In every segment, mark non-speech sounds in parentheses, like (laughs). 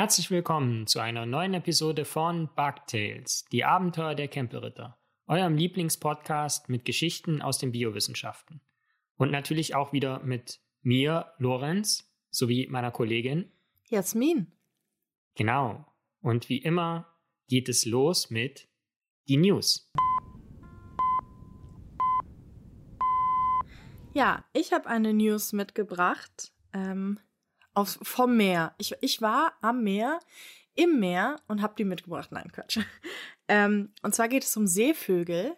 Herzlich willkommen zu einer neuen Episode von Bugtails, die Abenteuer der Campelritter, eurem Lieblingspodcast mit Geschichten aus den Biowissenschaften. Und natürlich auch wieder mit mir, Lorenz, sowie meiner Kollegin Jasmin. Genau. Und wie immer geht es los mit die News. Ja, ich habe eine News mitgebracht ähm, auf, vom Meer. Ich, ich war am Meer, im Meer und habe die mitgebracht. Nein, Quatsch. (laughs) Ähm, und zwar geht es um Seevögel.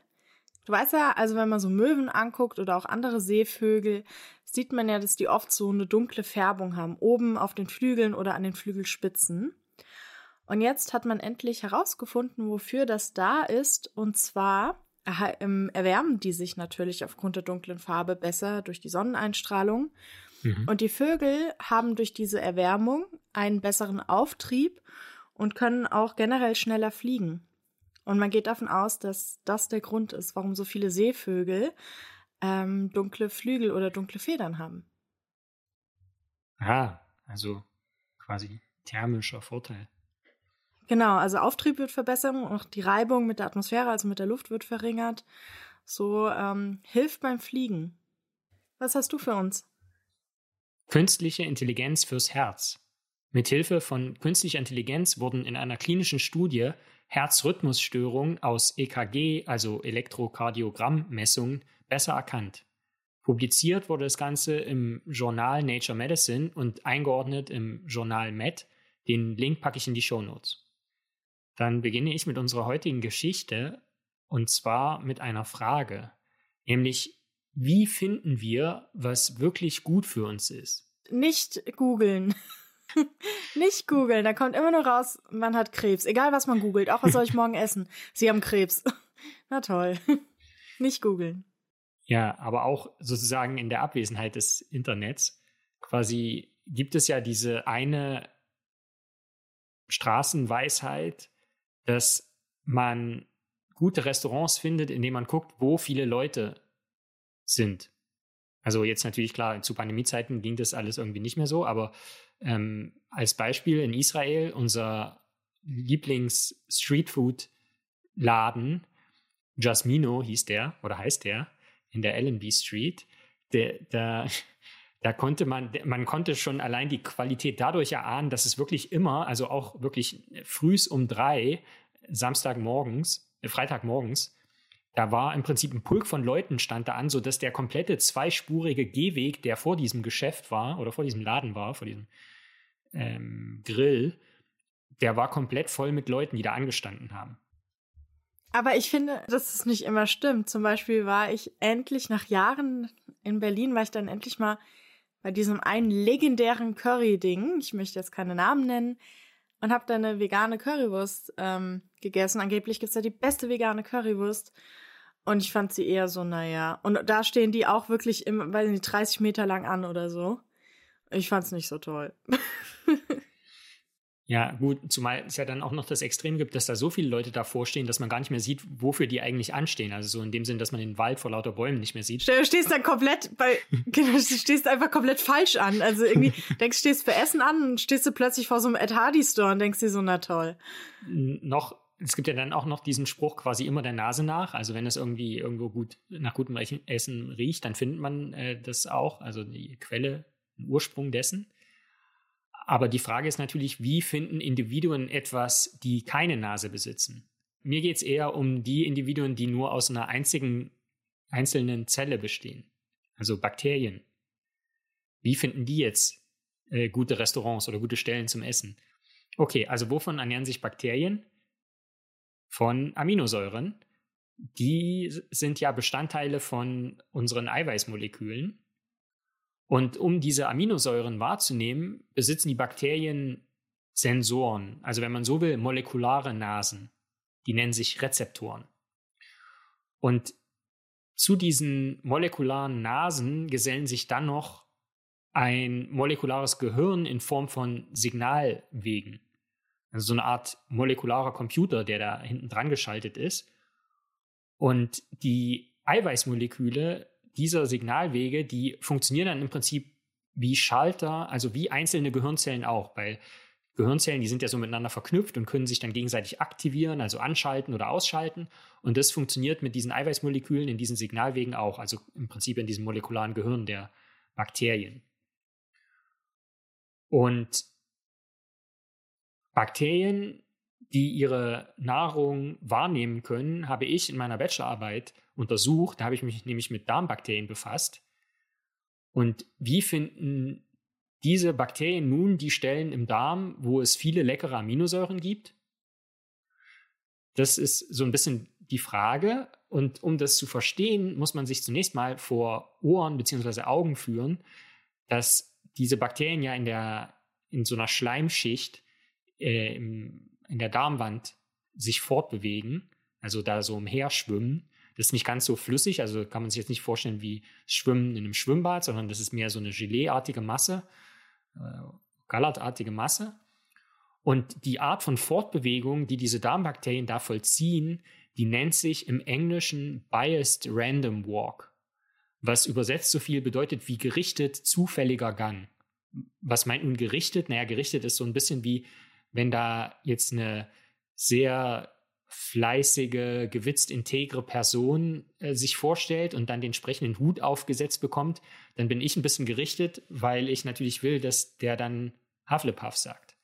Du weißt ja, also wenn man so Möwen anguckt oder auch andere Seevögel, sieht man ja, dass die oft so eine dunkle Färbung haben, oben auf den Flügeln oder an den Flügelspitzen. Und jetzt hat man endlich herausgefunden, wofür das da ist. Und zwar ähm, erwärmen die sich natürlich aufgrund der dunklen Farbe besser durch die Sonneneinstrahlung. Mhm. Und die Vögel haben durch diese Erwärmung einen besseren Auftrieb und können auch generell schneller fliegen. Und man geht davon aus, dass das der Grund ist, warum so viele Seevögel ähm, dunkle Flügel oder dunkle Federn haben. Ah, also quasi thermischer Vorteil. Genau, also Auftrieb wird verbessert und auch die Reibung mit der Atmosphäre, also mit der Luft, wird verringert. So ähm, hilft beim Fliegen. Was hast du für uns? Künstliche Intelligenz fürs Herz. Mithilfe von künstlicher Intelligenz wurden in einer klinischen Studie Herzrhythmusstörungen aus EKG, also Elektrokardiogrammessungen, besser erkannt. Publiziert wurde das Ganze im Journal Nature Medicine und eingeordnet im Journal Med. Den Link packe ich in die Show Notes. Dann beginne ich mit unserer heutigen Geschichte und zwar mit einer Frage, nämlich wie finden wir, was wirklich gut für uns ist? Nicht googeln. (laughs) Nicht googeln, da kommt immer nur raus, man hat Krebs. Egal was man googelt, auch was soll ich morgen essen? Sie haben Krebs. (laughs) Na toll. (laughs) Nicht googeln. Ja, aber auch sozusagen in der Abwesenheit des Internets quasi gibt es ja diese eine Straßenweisheit, dass man gute Restaurants findet, indem man guckt, wo viele Leute sind. Also jetzt natürlich klar, zu Pandemiezeiten ging das alles irgendwie nicht mehr so, aber ähm, als Beispiel in Israel, unser Lieblings-Streetfood-Laden, Jasmino hieß der oder heißt der, in der Allenby Street, der, der, (laughs) da konnte man, man konnte schon allein die Qualität dadurch erahnen, dass es wirklich immer, also auch wirklich frühs um drei, Samstagmorgens, äh, Freitagmorgens, da war im Prinzip ein Pulk von Leuten stand da an, sodass der komplette zweispurige Gehweg, der vor diesem Geschäft war oder vor diesem Laden war, vor diesem ähm, Grill, der war komplett voll mit Leuten, die da angestanden haben. Aber ich finde, dass es nicht immer stimmt. Zum Beispiel war ich endlich nach Jahren in Berlin, war ich dann endlich mal bei diesem einen legendären Curry-Ding. Ich möchte jetzt keine Namen nennen. Und habe da eine vegane Currywurst ähm, gegessen. Angeblich gibt's da die beste vegane Currywurst. Und ich fand sie eher so, naja. Und da stehen die auch wirklich im, weil die 30 Meter lang an oder so. Ich fand's nicht so toll. (laughs) Ja, gut, zumal es ja dann auch noch das Extrem gibt, dass da so viele Leute davor stehen, dass man gar nicht mehr sieht, wofür die eigentlich anstehen. Also so in dem Sinn, dass man den Wald vor lauter Bäumen nicht mehr sieht. Du stehst dann komplett bei, (laughs) genau, du stehst einfach komplett falsch an. Also irgendwie denkst, stehst für Essen an und stehst du plötzlich vor so einem Ed Hardy Store und denkst dir so, na toll. Noch, es gibt ja dann auch noch diesen Spruch quasi immer der Nase nach. Also wenn es irgendwie irgendwo gut nach gutem Essen riecht, dann findet man äh, das auch, also die Quelle, den Ursprung dessen. Aber die Frage ist natürlich, wie finden Individuen etwas, die keine Nase besitzen? Mir geht es eher um die Individuen, die nur aus einer einzigen einzelnen Zelle bestehen, also Bakterien. Wie finden die jetzt äh, gute Restaurants oder gute Stellen zum Essen? Okay, also wovon ernähren sich Bakterien? Von Aminosäuren. Die sind ja Bestandteile von unseren Eiweißmolekülen. Und um diese Aminosäuren wahrzunehmen, besitzen die Bakterien Sensoren, also wenn man so will, molekulare Nasen. Die nennen sich Rezeptoren. Und zu diesen molekularen Nasen gesellen sich dann noch ein molekulares Gehirn in Form von Signalwegen. Also so eine Art molekularer Computer, der da hinten dran geschaltet ist. Und die Eiweißmoleküle dieser Signalwege, die funktionieren dann im Prinzip wie Schalter, also wie einzelne Gehirnzellen auch. Weil Gehirnzellen, die sind ja so miteinander verknüpft und können sich dann gegenseitig aktivieren, also anschalten oder ausschalten. Und das funktioniert mit diesen Eiweißmolekülen in diesen Signalwegen auch, also im Prinzip in diesem molekularen Gehirn der Bakterien. Und Bakterien, die ihre Nahrung wahrnehmen können, habe ich in meiner Bachelorarbeit untersucht. Da habe ich mich nämlich mit Darmbakterien befasst. Und wie finden diese Bakterien nun die Stellen im Darm, wo es viele leckere Aminosäuren gibt? Das ist so ein bisschen die Frage. Und um das zu verstehen, muss man sich zunächst mal vor Ohren bzw. Augen führen, dass diese Bakterien ja in, der, in so einer Schleimschicht äh, in der Darmwand sich fortbewegen, also da so umherschwimmen. Das ist nicht ganz so flüssig, also kann man sich jetzt nicht vorstellen wie Schwimmen in einem Schwimmbad, sondern das ist mehr so eine Geleeartige Masse, äh, gallertartige Masse. Und die Art von Fortbewegung, die diese Darmbakterien da vollziehen, die nennt sich im Englischen Biased Random Walk, was übersetzt so viel bedeutet wie gerichtet zufälliger Gang. Was meint nun gerichtet? Naja, gerichtet ist so ein bisschen wie, wenn da jetzt eine sehr fleißige, gewitzt integre Person äh, sich vorstellt und dann den entsprechenden Hut aufgesetzt bekommt, dann bin ich ein bisschen gerichtet, weil ich natürlich will, dass der dann Hufflepuff sagt.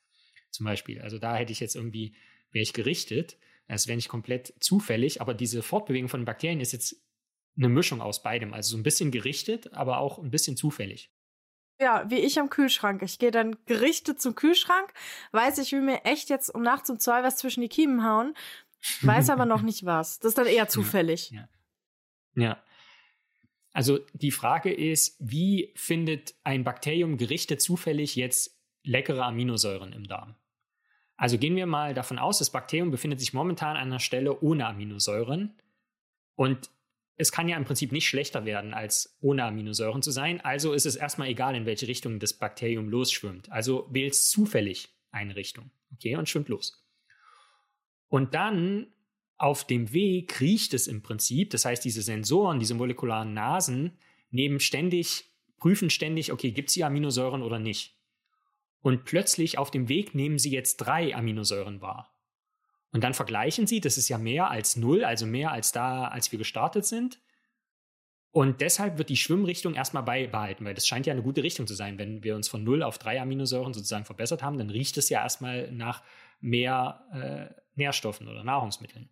Zum Beispiel. Also da hätte ich jetzt irgendwie, wäre ich gerichtet. Es wäre nicht komplett zufällig, aber diese Fortbewegung von Bakterien ist jetzt eine Mischung aus beidem. Also so ein bisschen gerichtet, aber auch ein bisschen zufällig. Ja, wie ich am Kühlschrank. Ich gehe dann gerichtet zum Kühlschrank, weiß, ich will mir echt jetzt um nachts um zwei was zwischen die Kiemen hauen, weiß aber noch (laughs) nicht was. Das ist dann eher zufällig. Ja. ja. ja. Also die Frage ist, wie findet ein Bakterium gerichtet zufällig jetzt leckere Aminosäuren im Darm? Also gehen wir mal davon aus, das Bakterium befindet sich momentan an einer Stelle ohne Aminosäuren und es kann ja im Prinzip nicht schlechter werden, als ohne Aminosäuren zu sein. Also ist es erstmal egal, in welche Richtung das Bakterium losschwimmt. Also wählt es zufällig eine Richtung. Okay, und schwimmt los. Und dann auf dem Weg riecht es im Prinzip. Das heißt, diese Sensoren, diese molekularen Nasen, nehmen ständig, prüfen ständig, okay, gibt es hier Aminosäuren oder nicht? Und plötzlich auf dem Weg nehmen sie jetzt drei Aminosäuren wahr. Und dann vergleichen sie, das ist ja mehr als null, also mehr als da, als wir gestartet sind. Und deshalb wird die Schwimmrichtung erstmal beibehalten, weil das scheint ja eine gute Richtung zu sein. Wenn wir uns von null auf drei Aminosäuren sozusagen verbessert haben, dann riecht es ja erstmal nach mehr äh, Nährstoffen oder Nahrungsmitteln.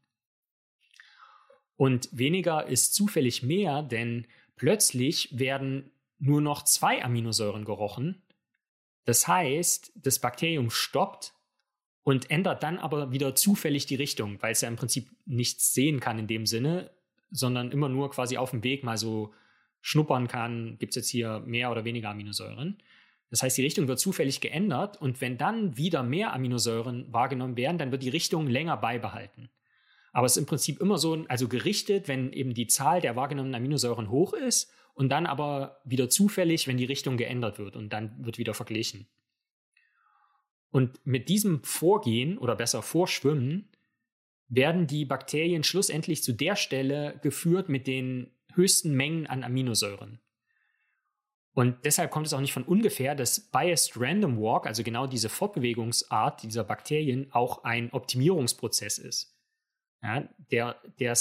Und weniger ist zufällig mehr, denn plötzlich werden nur noch zwei Aminosäuren gerochen. Das heißt, das Bakterium stoppt und ändert dann aber wieder zufällig die Richtung, weil es ja im Prinzip nichts sehen kann in dem Sinne, sondern immer nur quasi auf dem Weg mal so schnuppern kann, gibt es jetzt hier mehr oder weniger Aminosäuren. Das heißt, die Richtung wird zufällig geändert und wenn dann wieder mehr Aminosäuren wahrgenommen werden, dann wird die Richtung länger beibehalten. Aber es ist im Prinzip immer so, also gerichtet, wenn eben die Zahl der wahrgenommenen Aminosäuren hoch ist und dann aber wieder zufällig, wenn die Richtung geändert wird und dann wird wieder verglichen. Und mit diesem Vorgehen oder besser Vorschwimmen werden die Bakterien schlussendlich zu der Stelle geführt mit den höchsten Mengen an Aminosäuren. Und deshalb kommt es auch nicht von ungefähr, dass Biased Random Walk, also genau diese Fortbewegungsart dieser Bakterien, auch ein Optimierungsprozess ist. Ja, der, der,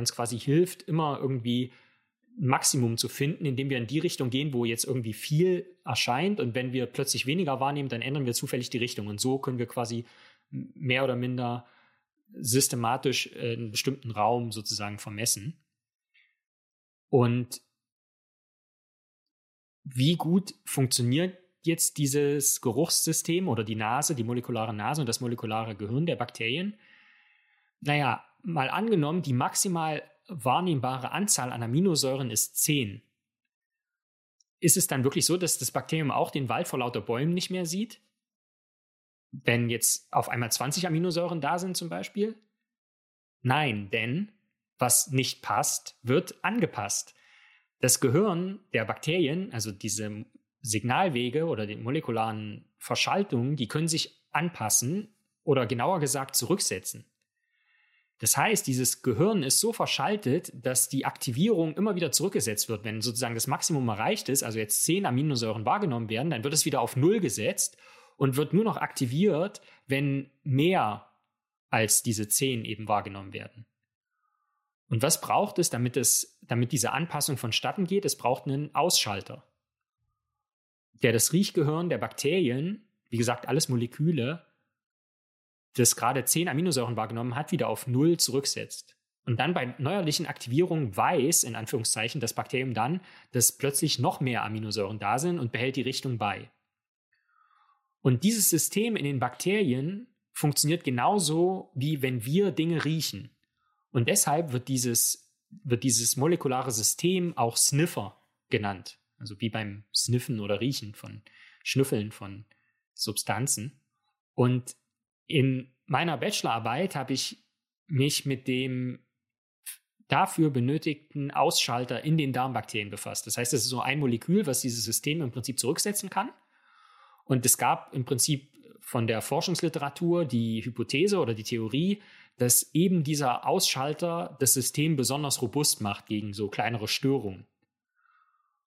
uns quasi hilft, immer irgendwie Maximum zu finden, indem wir in die Richtung gehen, wo jetzt irgendwie viel erscheint. Und wenn wir plötzlich weniger wahrnehmen, dann ändern wir zufällig die Richtung. Und so können wir quasi mehr oder minder systematisch äh, einen bestimmten Raum sozusagen vermessen. Und wie gut funktioniert jetzt dieses Geruchssystem oder die Nase, die molekulare Nase und das molekulare Gehirn der Bakterien? Naja, mal angenommen, die maximal wahrnehmbare Anzahl an Aminosäuren ist 10. Ist es dann wirklich so, dass das Bakterium auch den Wald vor lauter Bäumen nicht mehr sieht? Wenn jetzt auf einmal 20 Aminosäuren da sind zum Beispiel? Nein, denn was nicht passt, wird angepasst. Das Gehirn der Bakterien, also diese Signalwege oder die molekularen Verschaltungen, die können sich anpassen oder genauer gesagt zurücksetzen. Das heißt, dieses Gehirn ist so verschaltet, dass die Aktivierung immer wieder zurückgesetzt wird. Wenn sozusagen das Maximum erreicht ist, also jetzt zehn Aminosäuren wahrgenommen werden, dann wird es wieder auf Null gesetzt und wird nur noch aktiviert, wenn mehr als diese 10 eben wahrgenommen werden. Und was braucht es, damit, es, damit diese Anpassung vonstatten geht? Es braucht einen Ausschalter, der das Riechgehirn der Bakterien, wie gesagt, alles Moleküle, das gerade 10 Aminosäuren wahrgenommen hat, wieder auf Null zurücksetzt. Und dann bei neuerlichen Aktivierungen weiß, in Anführungszeichen, das Bakterium dann, dass plötzlich noch mehr Aminosäuren da sind und behält die Richtung bei. Und dieses System in den Bakterien funktioniert genauso, wie wenn wir Dinge riechen. Und deshalb wird dieses, wird dieses molekulare System auch Sniffer genannt. Also wie beim Sniffen oder Riechen von Schnüffeln von Substanzen. Und in meiner Bachelorarbeit habe ich mich mit dem dafür benötigten Ausschalter in den Darmbakterien befasst. Das heißt, es ist so ein Molekül, was dieses System im Prinzip zurücksetzen kann. Und es gab im Prinzip von der Forschungsliteratur die Hypothese oder die Theorie, dass eben dieser Ausschalter das System besonders robust macht gegen so kleinere Störungen.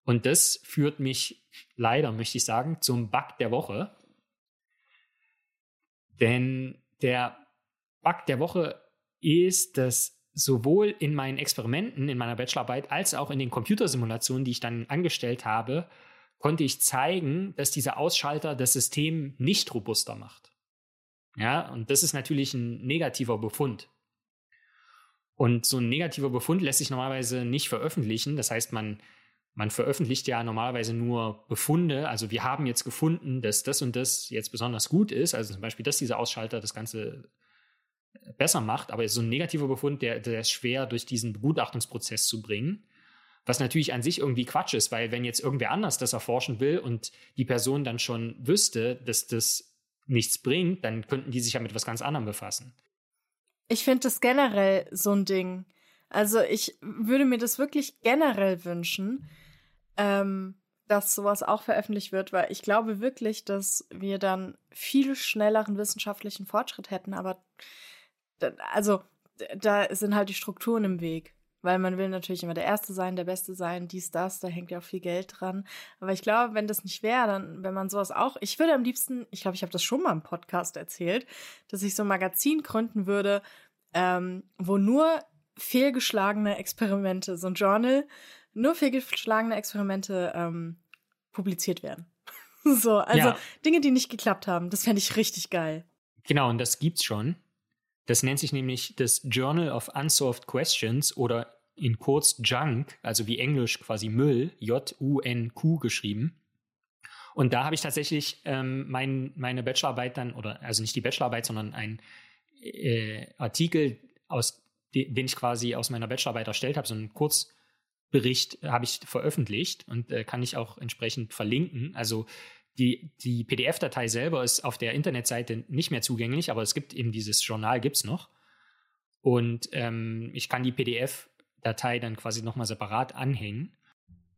Und das führt mich leider, möchte ich sagen, zum Bug der Woche. Denn der Bug der Woche ist, dass sowohl in meinen Experimenten, in meiner Bachelorarbeit, als auch in den Computersimulationen, die ich dann angestellt habe, konnte ich zeigen, dass dieser Ausschalter das System nicht robuster macht. Ja, und das ist natürlich ein negativer Befund. Und so ein negativer Befund lässt sich normalerweise nicht veröffentlichen. Das heißt, man, man veröffentlicht ja normalerweise nur Befunde. Also wir haben jetzt gefunden, dass das und das jetzt besonders gut ist. Also zum Beispiel, dass dieser Ausschalter das Ganze besser macht. Aber so ein negativer Befund, der, der ist schwer durch diesen Begutachtungsprozess zu bringen. Was natürlich an sich irgendwie Quatsch ist, weil wenn jetzt irgendwer anders das erforschen will und die Person dann schon wüsste, dass das nichts bringt, dann könnten die sich ja mit was ganz anderem befassen. Ich finde das generell so ein Ding. Also ich würde mir das wirklich generell wünschen, ähm, dass sowas auch veröffentlicht wird, weil ich glaube wirklich, dass wir dann viel schnelleren wissenschaftlichen Fortschritt hätten. Aber also da sind halt die Strukturen im Weg weil man will natürlich immer der Erste sein, der Beste sein, dies, das, da hängt ja auch viel Geld dran. Aber ich glaube, wenn das nicht wäre, dann, wenn man sowas auch, ich würde am liebsten, ich glaube, ich habe das schon mal im Podcast erzählt, dass ich so ein Magazin gründen würde, ähm, wo nur fehlgeschlagene Experimente, so ein Journal, nur fehlgeschlagene Experimente ähm, publiziert werden. (laughs) so, also ja. Dinge, die nicht geklappt haben, das fände ich richtig geil. Genau, und das gibt's schon. Das nennt sich nämlich das Journal of Unsolved Questions oder in kurz Junk, also wie Englisch quasi Müll, J-U-N-Q geschrieben. Und da habe ich tatsächlich ähm, mein, meine Bachelorarbeit dann, oder also nicht die Bachelorarbeit, sondern ein äh, Artikel, aus, den ich quasi aus meiner Bachelorarbeit erstellt habe, so einen Kurzbericht habe ich veröffentlicht und äh, kann ich auch entsprechend verlinken. Also die, die PDF-Datei selber ist auf der Internetseite nicht mehr zugänglich, aber es gibt eben dieses Journal, gibt es noch. Und ähm, ich kann die PDF-Datei dann quasi nochmal separat anhängen.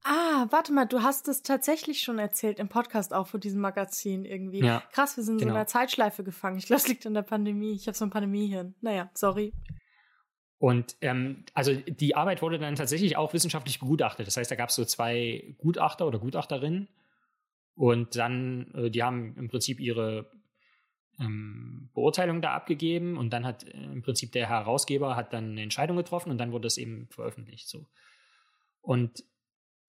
Ah, warte mal, du hast es tatsächlich schon erzählt im Podcast auch vor diesem Magazin irgendwie. Ja, Krass, wir sind genau. so in einer Zeitschleife gefangen. Ich glaube, es liegt in der Pandemie. Ich habe so ein Pandemiehirn. Naja, sorry. Und ähm, also die Arbeit wurde dann tatsächlich auch wissenschaftlich begutachtet. Das heißt, da gab es so zwei Gutachter oder Gutachterinnen und dann, äh, die haben im Prinzip ihre ähm, Beurteilung da abgegeben und dann hat äh, im Prinzip der Herausgeber hat dann eine Entscheidung getroffen und dann wurde es eben veröffentlicht. So. Und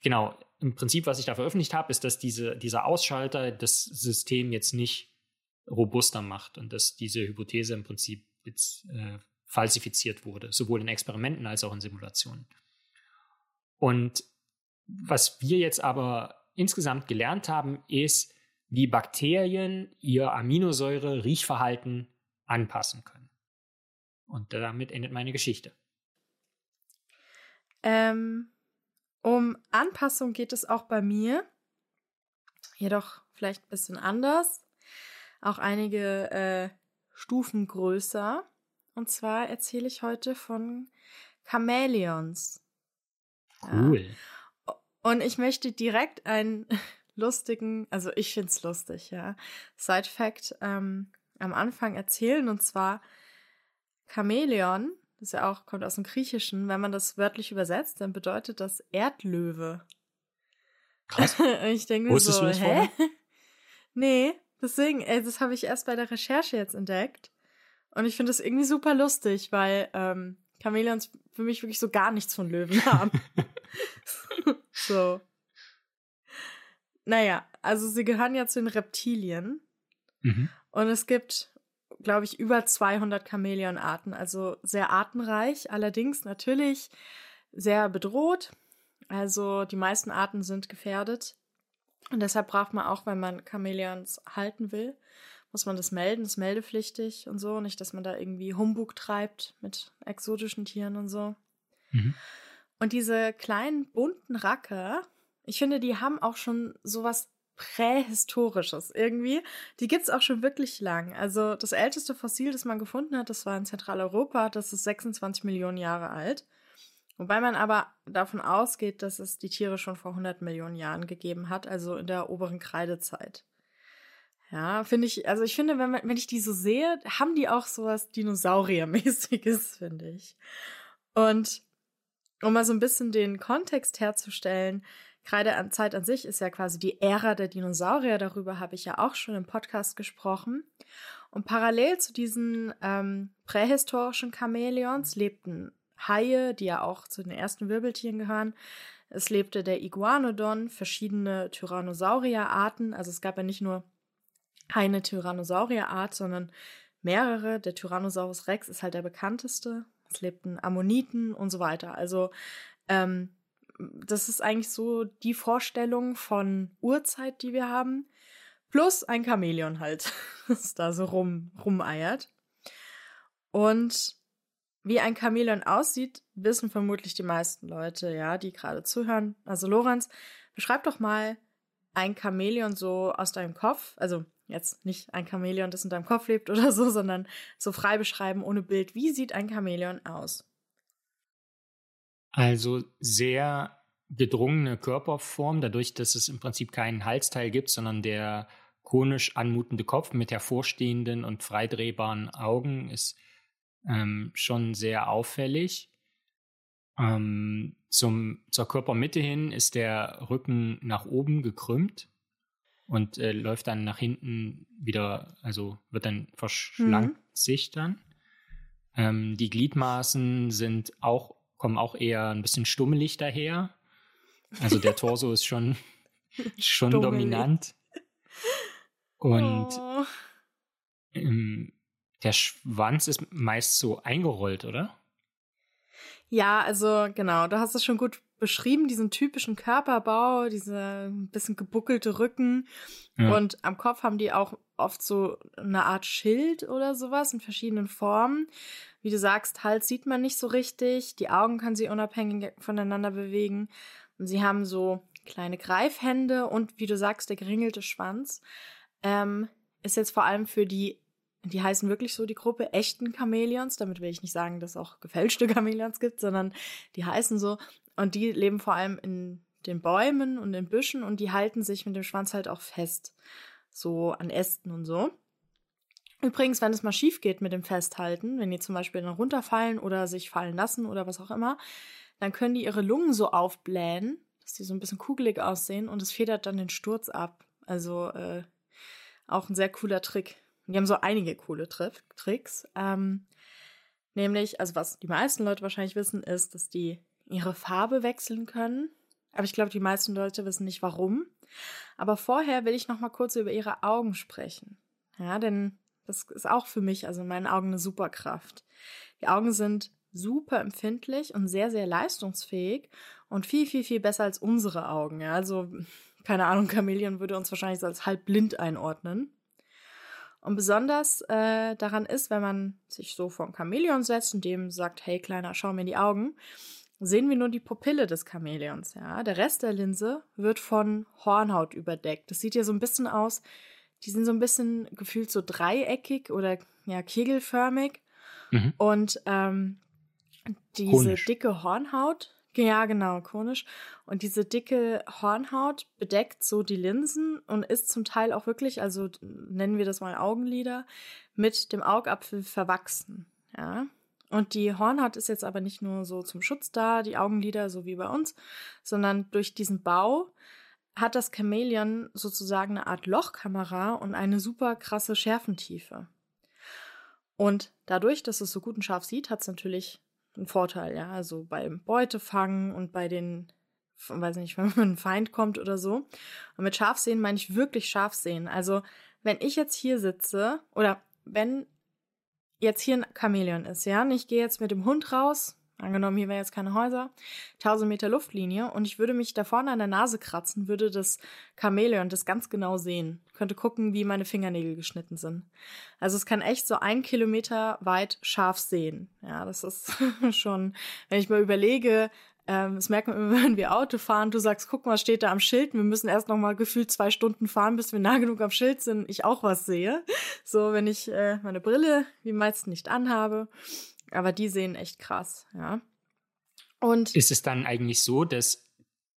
genau, im Prinzip, was ich da veröffentlicht habe, ist, dass diese, dieser Ausschalter das System jetzt nicht robuster macht und dass diese Hypothese im Prinzip jetzt äh, falsifiziert wurde, sowohl in Experimenten als auch in Simulationen. Und was wir jetzt aber insgesamt gelernt haben, ist, wie Bakterien ihr Aminosäure-Riechverhalten anpassen können. Und damit endet meine Geschichte. Ähm, um Anpassung geht es auch bei mir, jedoch vielleicht ein bisschen anders, auch einige äh, Stufen größer. Und zwar erzähle ich heute von Chamäleons. Cool. Ja. Und ich möchte direkt einen (laughs) lustigen, also ich finde es lustig, ja, Side-Fact ähm, am Anfang erzählen. Und zwar Chamäleon, das ja auch kommt aus dem Griechischen, wenn man das wörtlich übersetzt, dann bedeutet das Erdlöwe. Krass. (laughs) ich denke mir so, hä? (laughs) Nee, Deswegen, ey, das habe ich erst bei der Recherche jetzt entdeckt. Und ich finde das irgendwie super lustig, weil ähm, Chamäleons für mich wirklich so gar nichts von Löwen haben. So. Naja, also sie gehören ja zu den Reptilien. Mhm. Und es gibt, glaube ich, über 200 Chamäleonarten, also sehr artenreich, allerdings natürlich sehr bedroht. Also die meisten Arten sind gefährdet. Und deshalb braucht man auch, wenn man Chamäleons halten will, muss man das melden, ist meldepflichtig und so. Nicht, dass man da irgendwie Humbug treibt mit exotischen Tieren und so. Mhm. Und diese kleinen bunten Racker, ich finde, die haben auch schon sowas Prähistorisches irgendwie. Die gibt es auch schon wirklich lang. Also das älteste Fossil, das man gefunden hat, das war in Zentraleuropa, das ist 26 Millionen Jahre alt. Wobei man aber davon ausgeht, dass es die Tiere schon vor 100 Millionen Jahren gegeben hat, also in der oberen Kreidezeit. Ja, finde ich, also ich finde, wenn, man, wenn ich die so sehe, haben die auch sowas Dinosauriermäßiges, (laughs) finde ich. Und um mal so ein bisschen den Kontext herzustellen, Kreidezeit an sich ist ja quasi die Ära der Dinosaurier, darüber habe ich ja auch schon im Podcast gesprochen. Und parallel zu diesen ähm, prähistorischen Chamäleons lebten Haie, die ja auch zu den ersten Wirbeltieren gehören. Es lebte der Iguanodon, verschiedene Tyrannosaurierarten. Also es gab ja nicht nur eine Tyrannosaurierart, sondern mehrere. Der Tyrannosaurus Rex ist halt der bekannteste. Es lebten Ammoniten und so weiter. Also ähm, das ist eigentlich so die Vorstellung von Urzeit, die wir haben. Plus ein Chamäleon halt, (laughs) das da so rum, rumeiert. Und wie ein Chamäleon aussieht, wissen vermutlich die meisten Leute, ja, die gerade zuhören. Also Lorenz, beschreib doch mal ein Chamäleon so aus deinem Kopf. Also jetzt nicht ein Chamäleon, das in deinem Kopf lebt oder so, sondern so frei beschreiben ohne Bild. Wie sieht ein Chamäleon aus? Also sehr gedrungene Körperform, dadurch, dass es im Prinzip keinen Halsteil gibt, sondern der konisch anmutende Kopf mit hervorstehenden und freidrehbaren Augen ist ähm, schon sehr auffällig. Ähm, zum, zur Körpermitte hin ist der Rücken nach oben gekrümmt und äh, läuft dann nach hinten wieder, also wird dann verschlankt mhm. sich dann. Ähm, die Gliedmaßen sind auch, kommen auch eher ein bisschen stummelig daher. Also der (laughs) Torso ist schon, schon dominant. Und oh. ähm, der Schwanz ist meist so eingerollt, oder? Ja, also genau, du hast es schon gut beschrieben, diesen typischen Körperbau, dieser bisschen gebuckelte Rücken. Ja. Und am Kopf haben die auch oft so eine Art Schild oder sowas in verschiedenen Formen. Wie du sagst, Hals sieht man nicht so richtig, die Augen kann sie unabhängig voneinander bewegen. Und sie haben so kleine Greifhände und wie du sagst, der geringelte Schwanz. Ähm, ist jetzt vor allem für die die heißen wirklich so die Gruppe echten Chamäleons. Damit will ich nicht sagen, dass es auch gefälschte Chamäleons gibt, sondern die heißen so. Und die leben vor allem in den Bäumen und in Büschen und die halten sich mit dem Schwanz halt auch fest. So an Ästen und so. Übrigens, wenn es mal schief geht mit dem Festhalten, wenn die zum Beispiel dann runterfallen oder sich fallen lassen oder was auch immer, dann können die ihre Lungen so aufblähen, dass die so ein bisschen kugelig aussehen und es federt dann den Sturz ab. Also äh, auch ein sehr cooler Trick. Die haben so einige coole Tricks. Ähm, nämlich, also was die meisten Leute wahrscheinlich wissen, ist, dass die ihre Farbe wechseln können. Aber ich glaube, die meisten Leute wissen nicht warum. Aber vorher will ich noch mal kurz über ihre Augen sprechen. Ja, denn das ist auch für mich, also in meinen Augen, eine Superkraft. Die Augen sind super empfindlich und sehr, sehr leistungsfähig und viel, viel, viel besser als unsere Augen. Ja, also, keine Ahnung, Chameleon würde uns wahrscheinlich so als halb blind einordnen. Und besonders äh, daran ist, wenn man sich so vor ein Chamäleon setzt und dem sagt, hey Kleiner, schau mir in die Augen, sehen wir nur die Pupille des Chamäleons. Ja? Der Rest der Linse wird von Hornhaut überdeckt. Das sieht ja so ein bisschen aus, die sind so ein bisschen gefühlt so dreieckig oder ja, kegelförmig. Mhm. Und ähm, diese Konisch. dicke Hornhaut ja, genau, konisch. Und diese dicke Hornhaut bedeckt so die Linsen und ist zum Teil auch wirklich, also nennen wir das mal Augenlider, mit dem Augapfel verwachsen. Ja. Und die Hornhaut ist jetzt aber nicht nur so zum Schutz da, die Augenlider, so wie bei uns, sondern durch diesen Bau hat das Chamäleon sozusagen eine Art Lochkamera und eine super krasse Schärfentiefe. Und dadurch, dass es so gut und scharf sieht, hat es natürlich einen Vorteil, ja. Also beim Beutefangen und bei den, weiß nicht, (laughs) wenn ein Feind kommt oder so. Und mit scharf sehen meine ich wirklich scharf sehen. Also wenn ich jetzt hier sitze oder wenn jetzt hier ein Chamäleon ist, ja, und ich gehe jetzt mit dem Hund raus, Angenommen, hier wären jetzt keine Häuser, 1000 Meter Luftlinie und ich würde mich da vorne an der Nase kratzen, würde das Chamäleon das ganz genau sehen. Könnte gucken, wie meine Fingernägel geschnitten sind. Also es kann echt so ein Kilometer weit scharf sehen. Ja, das ist (laughs) schon, wenn ich mal überlege, ähm, das merkt man immer, (laughs) wenn wir Auto fahren. Du sagst, guck mal, steht da am Schild. Wir müssen erst noch mal gefühlt zwei Stunden fahren, bis wir nah genug am Schild sind. Ich auch was sehe. So, wenn ich äh, meine Brille wie meist nicht anhabe. Aber die sehen echt krass, ja. Und ist es dann eigentlich so, dass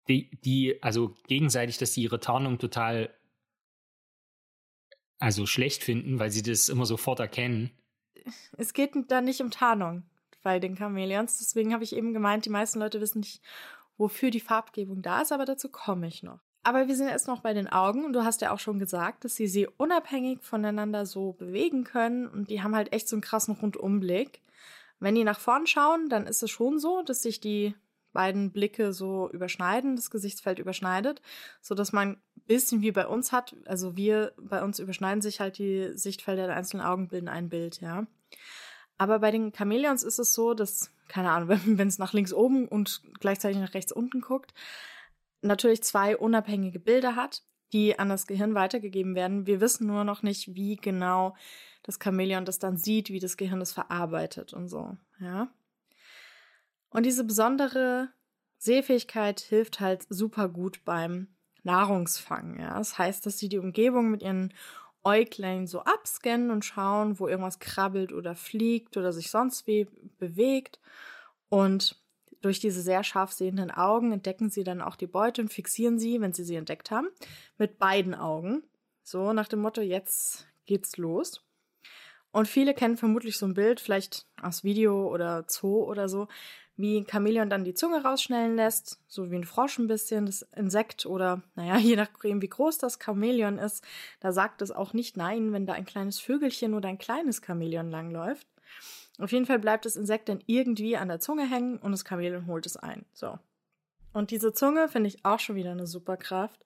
die, die, also gegenseitig, dass sie ihre Tarnung total also schlecht finden, weil sie das immer sofort erkennen? Es geht da nicht um Tarnung bei den Chamäleons. Deswegen habe ich eben gemeint, die meisten Leute wissen nicht, wofür die Farbgebung da ist, aber dazu komme ich noch. Aber wir sind erst noch bei den Augen und du hast ja auch schon gesagt, dass sie sie unabhängig voneinander so bewegen können und die haben halt echt so einen krassen Rundumblick. Wenn die nach vorn schauen, dann ist es schon so, dass sich die beiden Blicke so überschneiden, das Gesichtsfeld überschneidet, so dass man ein bisschen wie bei uns hat, also wir bei uns überschneiden sich halt die Sichtfelder der einzelnen Augen bilden ein Bild, ja. Aber bei den Chamäleons ist es so, dass keine Ahnung, (laughs) wenn es nach links oben und gleichzeitig nach rechts unten guckt, natürlich zwei unabhängige Bilder hat, die an das Gehirn weitergegeben werden. Wir wissen nur noch nicht, wie genau das Chamäleon das dann sieht, wie das Gehirn das verarbeitet und so, ja. Und diese besondere Sehfähigkeit hilft halt super gut beim Nahrungsfang, ja. Das heißt, dass sie die Umgebung mit ihren Äuglein so abscannen und schauen, wo irgendwas krabbelt oder fliegt oder sich sonst wie bewegt. Und durch diese sehr scharf sehenden Augen entdecken sie dann auch die Beute und fixieren sie, wenn sie sie entdeckt haben, mit beiden Augen. So nach dem Motto, jetzt geht's los. Und viele kennen vermutlich so ein Bild, vielleicht aus Video oder Zoo oder so, wie ein Chamäleon dann die Zunge rausschnellen lässt, so wie ein Frosch ein bisschen, das Insekt oder, naja, (laughs) je nachdem, wie groß das Chamäleon ist, da sagt es auch nicht nein, wenn da ein kleines Vögelchen oder ein kleines Chamäleon langläuft. Auf jeden Fall bleibt das Insekt dann irgendwie an der Zunge hängen und das Chamäleon holt es ein. So. Und diese Zunge finde ich auch schon wieder eine Superkraft.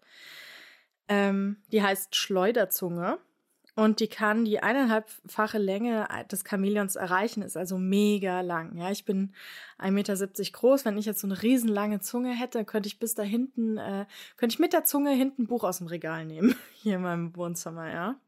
Ähm, die heißt Schleuderzunge. Und die kann die eineinhalbfache Länge des Chamäleons erreichen, ist also mega lang. Ja, ich bin 1,70 Meter groß. Wenn ich jetzt so eine riesenlange Zunge hätte, könnte ich bis da hinten, äh, könnte ich mit der Zunge hinten ein Buch aus dem Regal nehmen. (laughs) Hier in meinem Wohnzimmer, ja.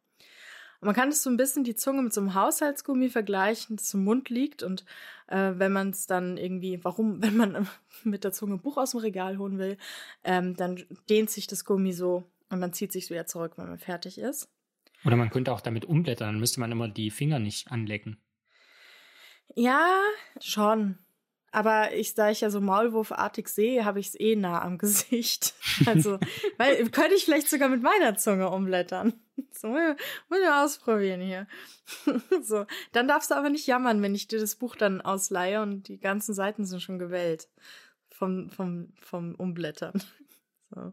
Und man kann es so ein bisschen die Zunge mit so einem Haushaltsgummi vergleichen, das im Mund liegt. Und äh, wenn man es dann irgendwie, warum, (laughs) wenn man mit der Zunge ein Buch aus dem Regal holen will, ähm, dann dehnt sich das Gummi so und man zieht sich wieder zurück, wenn man fertig ist. Oder man könnte auch damit umblättern, dann müsste man immer die Finger nicht anlecken. Ja, schon. Aber ich, da ich ja so Maulwurfartig sehe, habe ich es eh nah am (laughs) Gesicht. Also, weil, könnte ich vielleicht sogar mit meiner Zunge umblättern. (laughs) So, muss ich ausprobieren hier. (laughs) So, dann darfst du aber nicht jammern, wenn ich dir das Buch dann ausleihe und die ganzen Seiten sind schon gewählt. Vom, vom, vom Umblättern. So.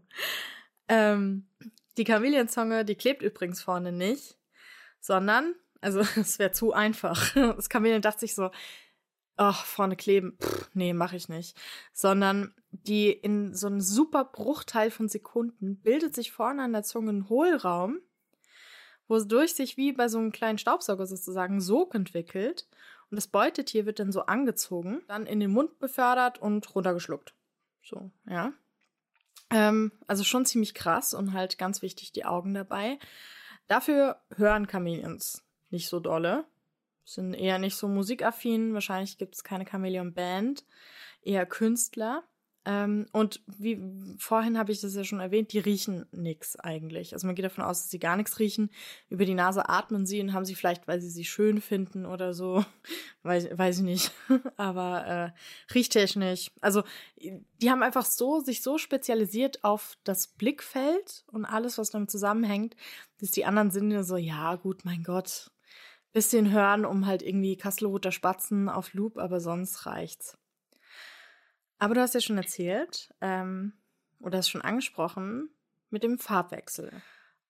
Ähm, die Chameleon-Zunge, die klebt übrigens vorne nicht, sondern, also (laughs) es wäre zu einfach. (laughs) Das Chamäleon dachte sich so, ach, vorne kleben, Pff, nee, mache ich nicht. Sondern die in so einem super Bruchteil von Sekunden bildet sich vorne an der Zunge ein Hohlraum, wodurch sich wie bei so einem kleinen Staubsauger sozusagen Sog entwickelt. Und das Beutetier wird dann so angezogen, dann in den Mund befördert und runtergeschluckt. So, ja. Ähm, also schon ziemlich krass und halt ganz wichtig die Augen dabei. Dafür hören Chameleons nicht so dolle. Sind eher nicht so musikaffin. Wahrscheinlich gibt es keine Chameleon-Band. Eher Künstler. Ähm, und wie vorhin habe ich das ja schon erwähnt, die riechen nichts eigentlich. Also man geht davon aus, dass sie gar nichts riechen. Über die Nase atmen sie und haben sie vielleicht, weil sie sie schön finden oder so. (laughs) weiß, weiß ich nicht. (laughs) Aber äh, riechtechnisch. Also die haben einfach so, sich so spezialisiert auf das Blickfeld und alles, was damit zusammenhängt, dass die anderen Sinne so, ja, gut, mein Gott. Bisschen hören, um halt irgendwie Kastelroter Spatzen auf Loop, aber sonst reicht's. Aber du hast ja schon erzählt, ähm, oder hast schon angesprochen, mit dem Farbwechsel.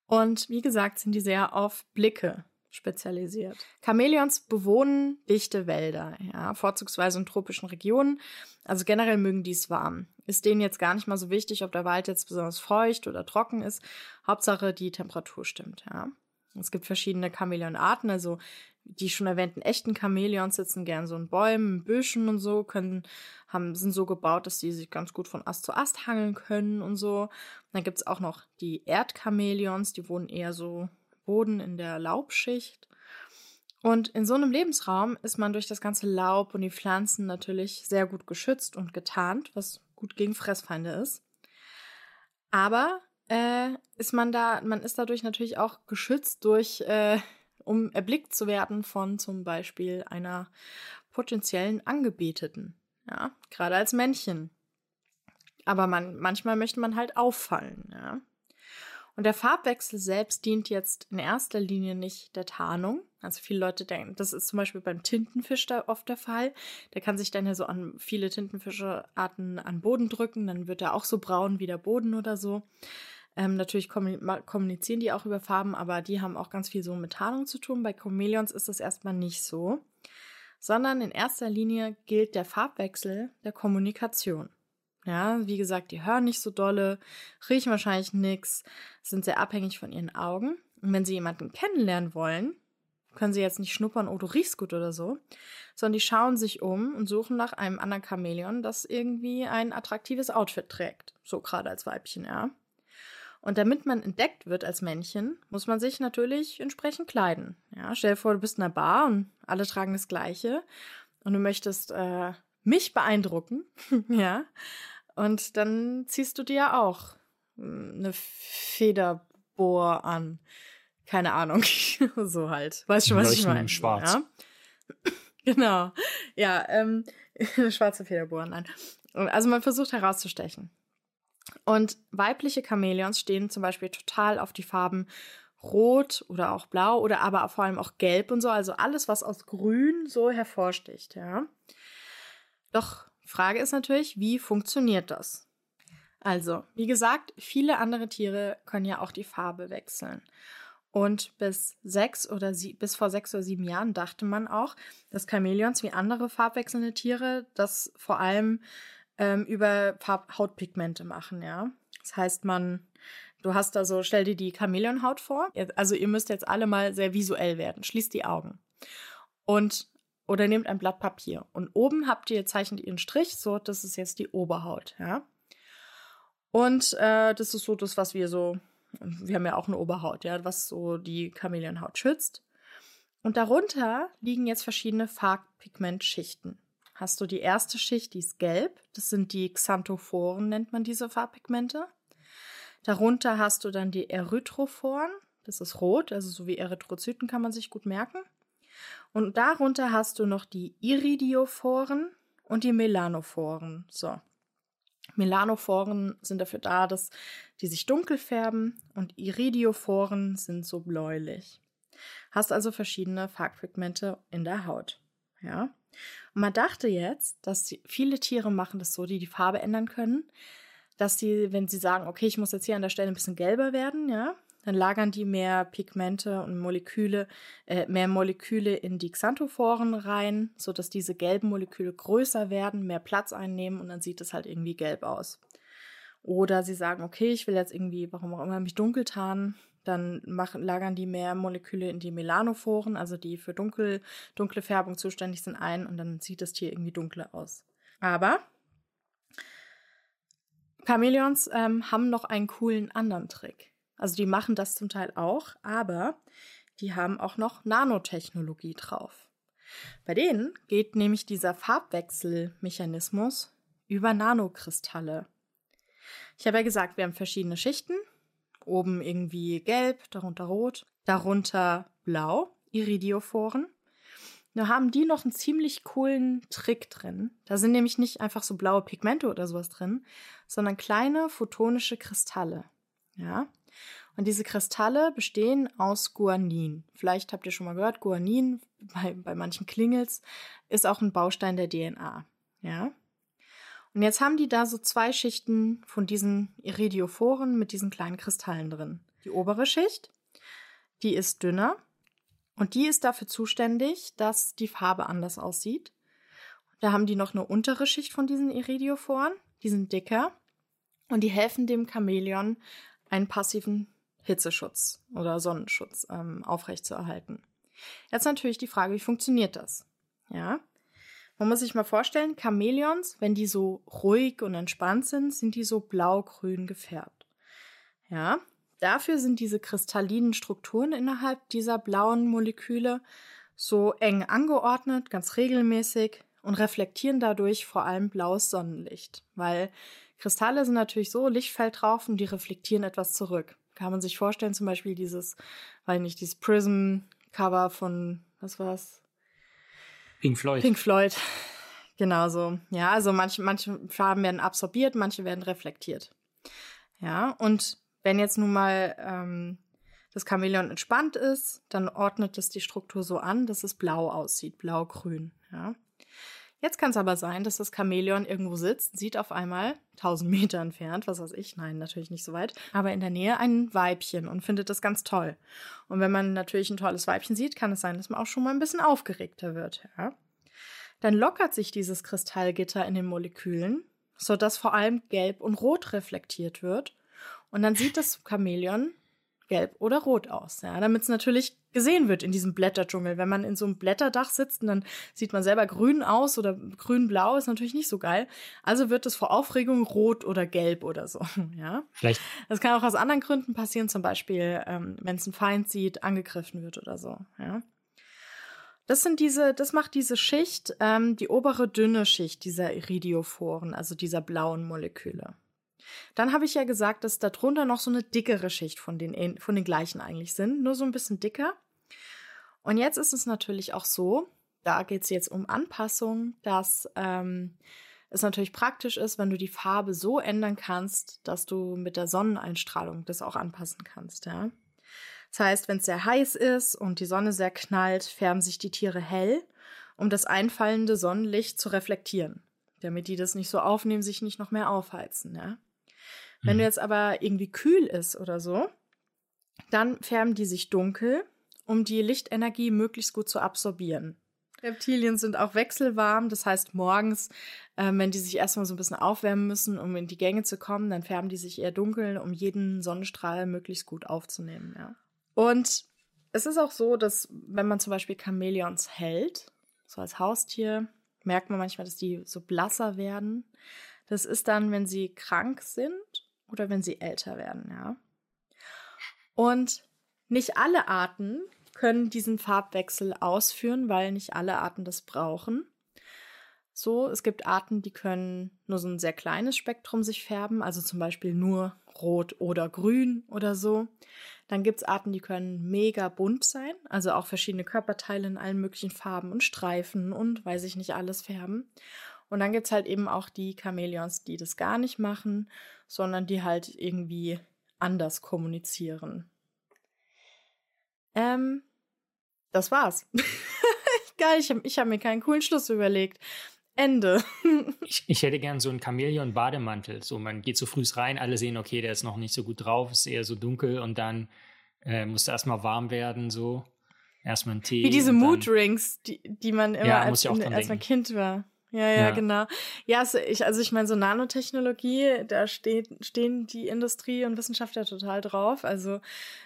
Und wie gesagt, sind die sehr auf Blicke spezialisiert. Chamäleons bewohnen dichte Wälder, ja, vorzugsweise in tropischen Regionen. Also generell mögen die es warm. Ist denen jetzt gar nicht mal so wichtig, ob der Wald jetzt besonders feucht oder trocken ist. Hauptsache die Temperatur stimmt, ja. Es gibt verschiedene Chamäleonarten, also die schon erwähnten echten Chamäleons sitzen gern so in Bäumen, Büschen und so, können, haben, sind so gebaut, dass sie sich ganz gut von Ast zu Ast hangeln können und so. Dann gibt's auch noch die Erdchamäleons, die wohnen eher so Boden in der Laubschicht. Und in so einem Lebensraum ist man durch das ganze Laub und die Pflanzen natürlich sehr gut geschützt und getarnt, was gut gegen Fressfeinde ist. Aber äh, ist man da, man ist dadurch natürlich auch geschützt durch, äh, um erblickt zu werden von zum Beispiel einer potenziellen Angebeteten. Ja, gerade als Männchen. Aber man, manchmal möchte man halt auffallen, ja. Und der Farbwechsel selbst dient jetzt in erster Linie nicht der Tarnung. Also viele Leute denken, das ist zum Beispiel beim Tintenfisch da oft der Fall. Der kann sich dann ja so an viele Tintenfischearten an Boden drücken, dann wird er auch so braun wie der Boden oder so. Ähm, natürlich kommunizieren die auch über Farben, aber die haben auch ganz viel so mit Tarnung zu tun. Bei Chamäleons ist das erstmal nicht so, sondern in erster Linie gilt der Farbwechsel der Kommunikation. Ja, wie gesagt, die hören nicht so dolle, riechen wahrscheinlich nichts, sind sehr abhängig von ihren Augen. Und wenn sie jemanden kennenlernen wollen, können sie jetzt nicht schnuppern, oh, du riechst gut oder so, sondern die schauen sich um und suchen nach einem anderen Chamäleon, das irgendwie ein attraktives Outfit trägt. So gerade als Weibchen, ja. Und damit man entdeckt wird als Männchen, muss man sich natürlich entsprechend kleiden. Ja, stell dir vor, du bist in einer Bar und alle tragen das Gleiche und du möchtest äh, mich beeindrucken, (laughs) ja. Und dann ziehst du dir auch hm, eine Federbohr an. Keine Ahnung. (laughs) so halt. Weißt schon, was Leuchten ich meine? Schwarz. Ja? (laughs) genau. Ja, ähm, eine schwarze Federbohr, nein. Also man versucht herauszustechen. Und weibliche Chamäleons stehen zum Beispiel total auf die Farben Rot oder auch Blau oder aber vor allem auch Gelb und so. Also alles, was aus Grün so hervorsticht, ja. Doch Frage ist natürlich, wie funktioniert das? Also, wie gesagt, viele andere Tiere können ja auch die Farbe wechseln. Und bis sechs oder sie, bis vor sechs oder sieben Jahren dachte man auch, dass Chamäleons wie andere farbwechselnde Tiere das vor allem ähm, über Farbhautpigmente machen, ja. Das heißt, man, du hast da so, stell dir die Chamäleonhaut vor. Also ihr müsst jetzt alle mal sehr visuell werden. Schließt die Augen. Und oder nehmt ein Blatt Papier und oben habt ihr, zeichnet ihr einen Strich, so, das ist jetzt die Oberhaut, ja. Und äh, das ist so das, was wir so, wir haben ja auch eine Oberhaut, ja, was so die Chamäleonhaut schützt. Und darunter liegen jetzt verschiedene Farbpigmentschichten. Hast du die erste Schicht, die ist gelb, das sind die Xanthophoren, nennt man diese Farbpigmente. Darunter hast du dann die Erythrophoren, das ist rot, also so wie Erythrozyten kann man sich gut merken. Und darunter hast du noch die Iridophoren und die Melanophoren. So. Melanophoren sind dafür da, dass die sich dunkel färben und Iridophoren sind so bläulich. Hast also verschiedene Farbpigmente in der Haut. Ja. Und man dachte jetzt, dass viele Tiere machen das so, die die Farbe ändern können, dass sie, wenn sie sagen, okay, ich muss jetzt hier an der Stelle ein bisschen gelber werden, ja, dann lagern die mehr Pigmente und Moleküle, äh, mehr Moleküle in die Xanthophoren rein, sodass diese gelben Moleküle größer werden, mehr Platz einnehmen und dann sieht es halt irgendwie gelb aus. Oder sie sagen, okay, ich will jetzt irgendwie, warum auch immer, mich dunkel tarnen, dann machen, lagern die mehr Moleküle in die Melanophoren, also die für dunkel, dunkle Färbung zuständig sind, ein und dann sieht das Tier irgendwie dunkler aus. Aber Chamäleons ähm, haben noch einen coolen anderen Trick. Also die machen das zum Teil auch, aber die haben auch noch Nanotechnologie drauf. Bei denen geht nämlich dieser Farbwechselmechanismus über Nanokristalle. Ich habe ja gesagt, wir haben verschiedene Schichten. Oben irgendwie gelb, darunter rot, darunter blau, Iridophoren. Da haben die noch einen ziemlich coolen Trick drin. Da sind nämlich nicht einfach so blaue Pigmente oder sowas drin, sondern kleine photonische Kristalle. Ja, und diese Kristalle bestehen aus Guanin. Vielleicht habt ihr schon mal gehört, Guanin, bei, bei manchen Klingels, ist auch ein Baustein der DNA. Ja. Und jetzt haben die da so zwei Schichten von diesen Iridophoren mit diesen kleinen Kristallen drin. Die obere Schicht, die ist dünner und die ist dafür zuständig, dass die Farbe anders aussieht. Da haben die noch eine untere Schicht von diesen Iridophoren, die sind dicker und die helfen dem Chamäleon, einen passiven Hitzeschutz oder Sonnenschutz ähm, aufrechtzuerhalten. Jetzt natürlich die Frage, wie funktioniert das? Ja, man muss sich mal vorstellen, Chamäleons, wenn die so ruhig und entspannt sind, sind die so blau-grün gefärbt. Ja, dafür sind diese kristallinen Strukturen innerhalb dieser blauen Moleküle so eng angeordnet, ganz regelmäßig und reflektieren dadurch vor allem blaues Sonnenlicht, weil Kristalle sind natürlich so, Licht fällt drauf und die reflektieren etwas zurück. Kann man sich vorstellen, zum Beispiel dieses, weil nicht, dieses Prism-Cover von, was war's? Pink Floyd. Pink Floyd. Genau so. Ja, also manche, manche Farben werden absorbiert, manche werden reflektiert. Ja, und wenn jetzt nun mal ähm, das Chamäleon entspannt ist, dann ordnet es die Struktur so an, dass es blau aussieht, blau-grün. Ja. Jetzt kann es aber sein, dass das Chamäleon irgendwo sitzt, sieht auf einmal 1000 Meter entfernt, was weiß ich, nein, natürlich nicht so weit, aber in der Nähe ein Weibchen und findet das ganz toll. Und wenn man natürlich ein tolles Weibchen sieht, kann es sein, dass man auch schon mal ein bisschen aufgeregter wird. Ja? Dann lockert sich dieses Kristallgitter in den Molekülen, sodass vor allem gelb und rot reflektiert wird. Und dann sieht das Chamäleon gelb oder rot aus, ja, damit es natürlich gesehen wird in diesem Blätterdschungel. Wenn man in so einem Blätterdach sitzt und dann sieht man selber grün aus oder grün-blau, ist natürlich nicht so geil. Also wird es vor Aufregung rot oder gelb oder so, (laughs) ja. Vielleicht. Das kann auch aus anderen Gründen passieren, zum Beispiel, ähm, wenn es ein Feind sieht, angegriffen wird oder so, ja. Das sind diese, das macht diese Schicht, ähm, die obere dünne Schicht dieser Iridophoren, also dieser blauen Moleküle. Dann habe ich ja gesagt, dass darunter noch so eine dickere Schicht von den, von den gleichen eigentlich sind, nur so ein bisschen dicker. Und jetzt ist es natürlich auch so, da geht es jetzt um Anpassung, dass ähm, es natürlich praktisch ist, wenn du die Farbe so ändern kannst, dass du mit der Sonneneinstrahlung das auch anpassen kannst, ja. Das heißt, wenn es sehr heiß ist und die Sonne sehr knallt, färben sich die Tiere hell, um das einfallende Sonnenlicht zu reflektieren, damit die das nicht so aufnehmen, sich nicht noch mehr aufheizen, ja. Wenn du mhm. jetzt aber irgendwie kühl ist oder so, dann färben die sich dunkel, um die Lichtenergie möglichst gut zu absorbieren. Reptilien sind auch wechselwarm, das heißt morgens, äh, wenn die sich erstmal so ein bisschen aufwärmen müssen, um in die Gänge zu kommen, dann färben die sich eher dunkel, um jeden Sonnenstrahl möglichst gut aufzunehmen. Ja. Und es ist auch so, dass wenn man zum Beispiel Chamäleons hält, so als Haustier, merkt man manchmal, dass die so blasser werden. Das ist dann, wenn sie krank sind oder wenn sie älter werden, ja. Und nicht alle Arten können diesen Farbwechsel ausführen, weil nicht alle Arten das brauchen. So, es gibt Arten, die können nur so ein sehr kleines Spektrum sich färben, also zum Beispiel nur rot oder grün oder so. Dann gibt es Arten, die können mega bunt sein, also auch verschiedene Körperteile in allen möglichen Farben und Streifen und weiß ich nicht alles färben. Und dann gibt es halt eben auch die Chamäleons, die das gar nicht machen, sondern die halt irgendwie anders kommunizieren. Ähm, das war's. (laughs) Geil, ich habe ich hab mir keinen coolen Schluss überlegt. Ende. (laughs) ich, ich hätte gern so einen Chamäleon-Bademantel. So, man geht so früh rein, alle sehen, okay, der ist noch nicht so gut drauf, ist eher so dunkel und dann äh, muss erstmal warm werden, so. Erstmal einen Tee. Wie diese Mood-Rings, die, die man immer ja, als, als man Kind war. Ja, ja, ja, genau. Ja, also ich, also ich meine, so Nanotechnologie, da steht, stehen die Industrie und Wissenschaftler total drauf. Also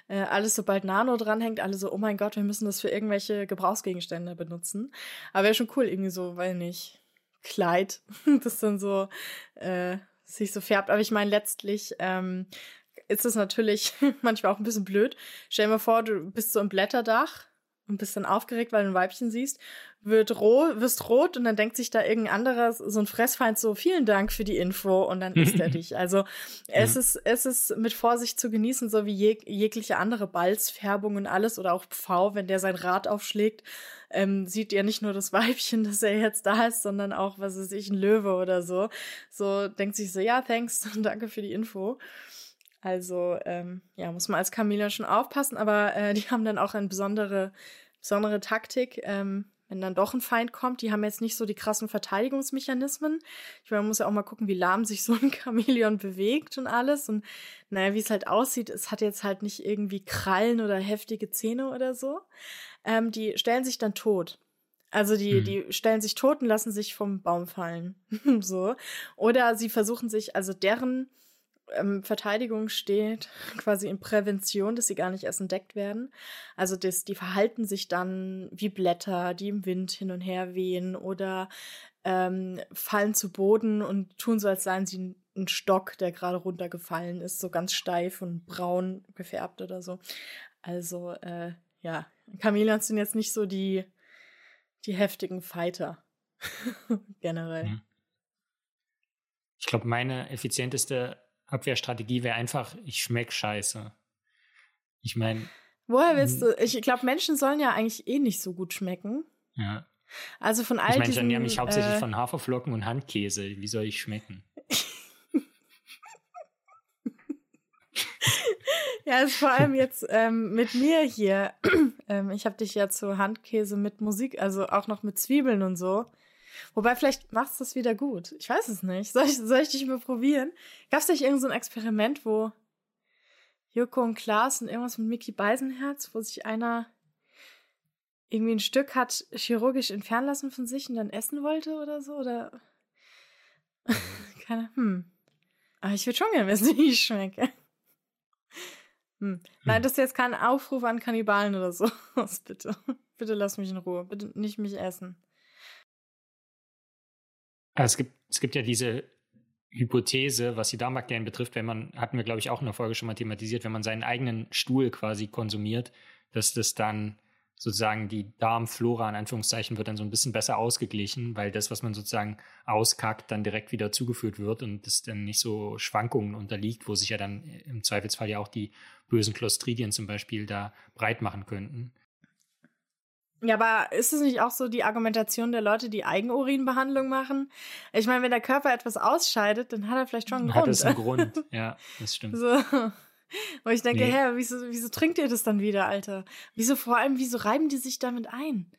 äh, alles, sobald Nano dranhängt, alle so, oh mein Gott, wir müssen das für irgendwelche Gebrauchsgegenstände benutzen. Aber wäre schon cool, irgendwie so, weil nicht, Kleid, (laughs) das dann so äh, sich so färbt. Aber ich meine, letztlich ähm, ist es natürlich (laughs) manchmal auch ein bisschen blöd. Stell dir mal vor, du bist so im Blätterdach und bist dann aufgeregt, weil du ein Weibchen siehst, wird rot, wirst rot und dann denkt sich da irgendein anderer, so ein Fressfeind so, vielen Dank für die Info und dann isst er (laughs) dich. Also es ja. ist, es ist mit Vorsicht zu genießen, so wie jeg jegliche andere Balzfärbung und alles oder auch Pfau, wenn der sein Rad aufschlägt, ähm, sieht er nicht nur das Weibchen, (laughs) dass er jetzt da ist, sondern auch, was weiß ich, ein Löwe oder so. So denkt sich so, ja, thanks (laughs) danke für die Info. Also ähm, ja, muss man als Chameleon schon aufpassen, aber äh, die haben dann auch eine besondere, besondere Taktik. Ähm, wenn dann doch ein Feind kommt, die haben jetzt nicht so die krassen Verteidigungsmechanismen. Ich meine, man muss ja auch mal gucken, wie lahm sich so ein (laughs) Chamäleon bewegt und alles. Und naja, wie es halt aussieht, es hat jetzt halt nicht irgendwie Krallen oder heftige Zähne oder so. Ähm, die stellen sich dann tot. Also die, hm. die stellen sich tot und lassen sich vom Baum fallen. (laughs) so. Oder sie versuchen sich, also deren ähm, Verteidigung steht (laughs) quasi in Prävention, dass sie gar nicht erst entdeckt werden. Also das, die verhalten sich dann wie Blätter, die im Wind hin und her wehen oder ähm, fallen zu Boden und tun so, als seien sie ein Stock, der gerade runtergefallen ist, so ganz steif und braun gefärbt oder so. Also äh, ja, Chamäleons sind jetzt nicht so die, die heftigen Fighter (laughs) generell. Mhm. Ich glaube, meine effizienteste Abwehrstrategie wäre einfach, ich schmeck scheiße. Ich meine. Woher willst du? Ich glaube, Menschen sollen ja eigentlich eh nicht so gut schmecken. Ja. Also von all Ich meine, ich ernähre mich hauptsächlich äh, von Haferflocken und Handkäse. Wie soll ich schmecken? (laughs) ja, ist vor allem jetzt ähm, mit mir hier. (clears throat) ähm, ich habe dich ja zu Handkäse mit Musik, also auch noch mit Zwiebeln und so. Wobei, vielleicht machst du es wieder gut. Ich weiß es nicht. Soll ich, soll ich dich mal probieren? Gab es nicht irgendein so Experiment, wo Joko und Klaas und irgendwas mit Mickey Beisenherz, wo sich einer irgendwie ein Stück hat chirurgisch entfernen lassen von sich und dann essen wollte oder so? Oder. (laughs) Keine. Hm. Aber ich würde schon gerne wissen, (laughs) wie ich schmecke. Hm. Nein, hm. das ist jetzt kein Aufruf an Kannibalen oder (laughs) so. bitte. Bitte lass mich in Ruhe. Bitte nicht mich essen. Also es gibt, es gibt ja diese Hypothese, was die Darmbakterien betrifft, wenn man, hatten wir glaube ich auch in der Folge schon mal thematisiert, wenn man seinen eigenen Stuhl quasi konsumiert, dass das dann sozusagen die Darmflora in Anführungszeichen wird dann so ein bisschen besser ausgeglichen, weil das, was man sozusagen auskackt, dann direkt wieder zugeführt wird und das dann nicht so Schwankungen unterliegt, wo sich ja dann im Zweifelsfall ja auch die bösen Clostridien zum Beispiel da breit machen könnten. Ja, aber ist es nicht auch so die Argumentation der Leute, die Eigenurinbehandlung machen? Ich meine, wenn der Körper etwas ausscheidet, dann hat er vielleicht schon einen hat Grund. Hat es einen Grund, (laughs) ja, das stimmt. So. Wo ich denke, nee. hä, wieso, wieso trinkt ihr das dann wieder, Alter? Wieso vor allem, wieso reiben die sich damit ein?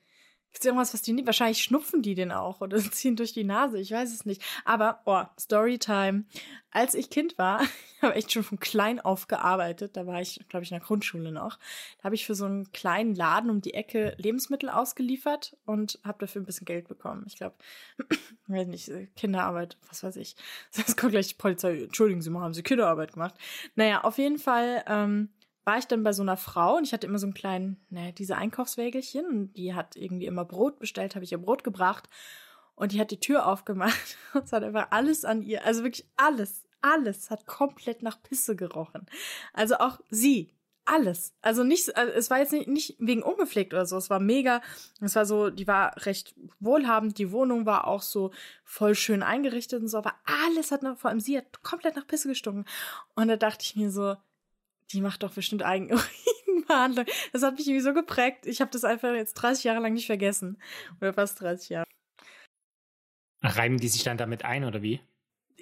Gibt es irgendwas, was die nicht? Wahrscheinlich schnupfen die den auch oder (laughs) ziehen durch die Nase. Ich weiß es nicht. Aber, oh, Storytime. Als ich Kind war, (laughs) ich habe echt schon von klein auf gearbeitet. Da war ich, glaube ich, in der Grundschule noch. Da habe ich für so einen kleinen Laden um die Ecke Lebensmittel ausgeliefert und habe dafür ein bisschen Geld bekommen. Ich glaube, (clears throat) weiß nicht, Kinderarbeit, was weiß ich. (laughs) Das kommt gleich die Polizei. Entschuldigen Sie mal, haben Sie Kinderarbeit gemacht? Naja, auf jeden Fall. Ähm, war ich dann bei so einer Frau und ich hatte immer so einen kleinen, ne, diese Einkaufswägelchen und die hat irgendwie immer Brot bestellt, habe ich ihr Brot gebracht und die hat die Tür aufgemacht (laughs) und es hat einfach alles an ihr, also wirklich alles, alles hat komplett nach Pisse gerochen. Also auch sie, alles. Also nicht, also es war jetzt nicht, nicht wegen ungepflegt oder so. Es war mega. Es war so, die war recht wohlhabend. Die Wohnung war auch so voll schön eingerichtet und so. Aber alles hat noch, vor allem sie hat komplett nach Pisse gestunken. Und da dachte ich mir so, die macht doch bestimmt Eigenurinbehandlung. (laughs) Das hat mich irgendwie so geprägt. Ich habe das einfach jetzt 30 Jahre lang nicht vergessen. Oder fast 30 Jahre. Reiben die sich dann damit ein oder wie?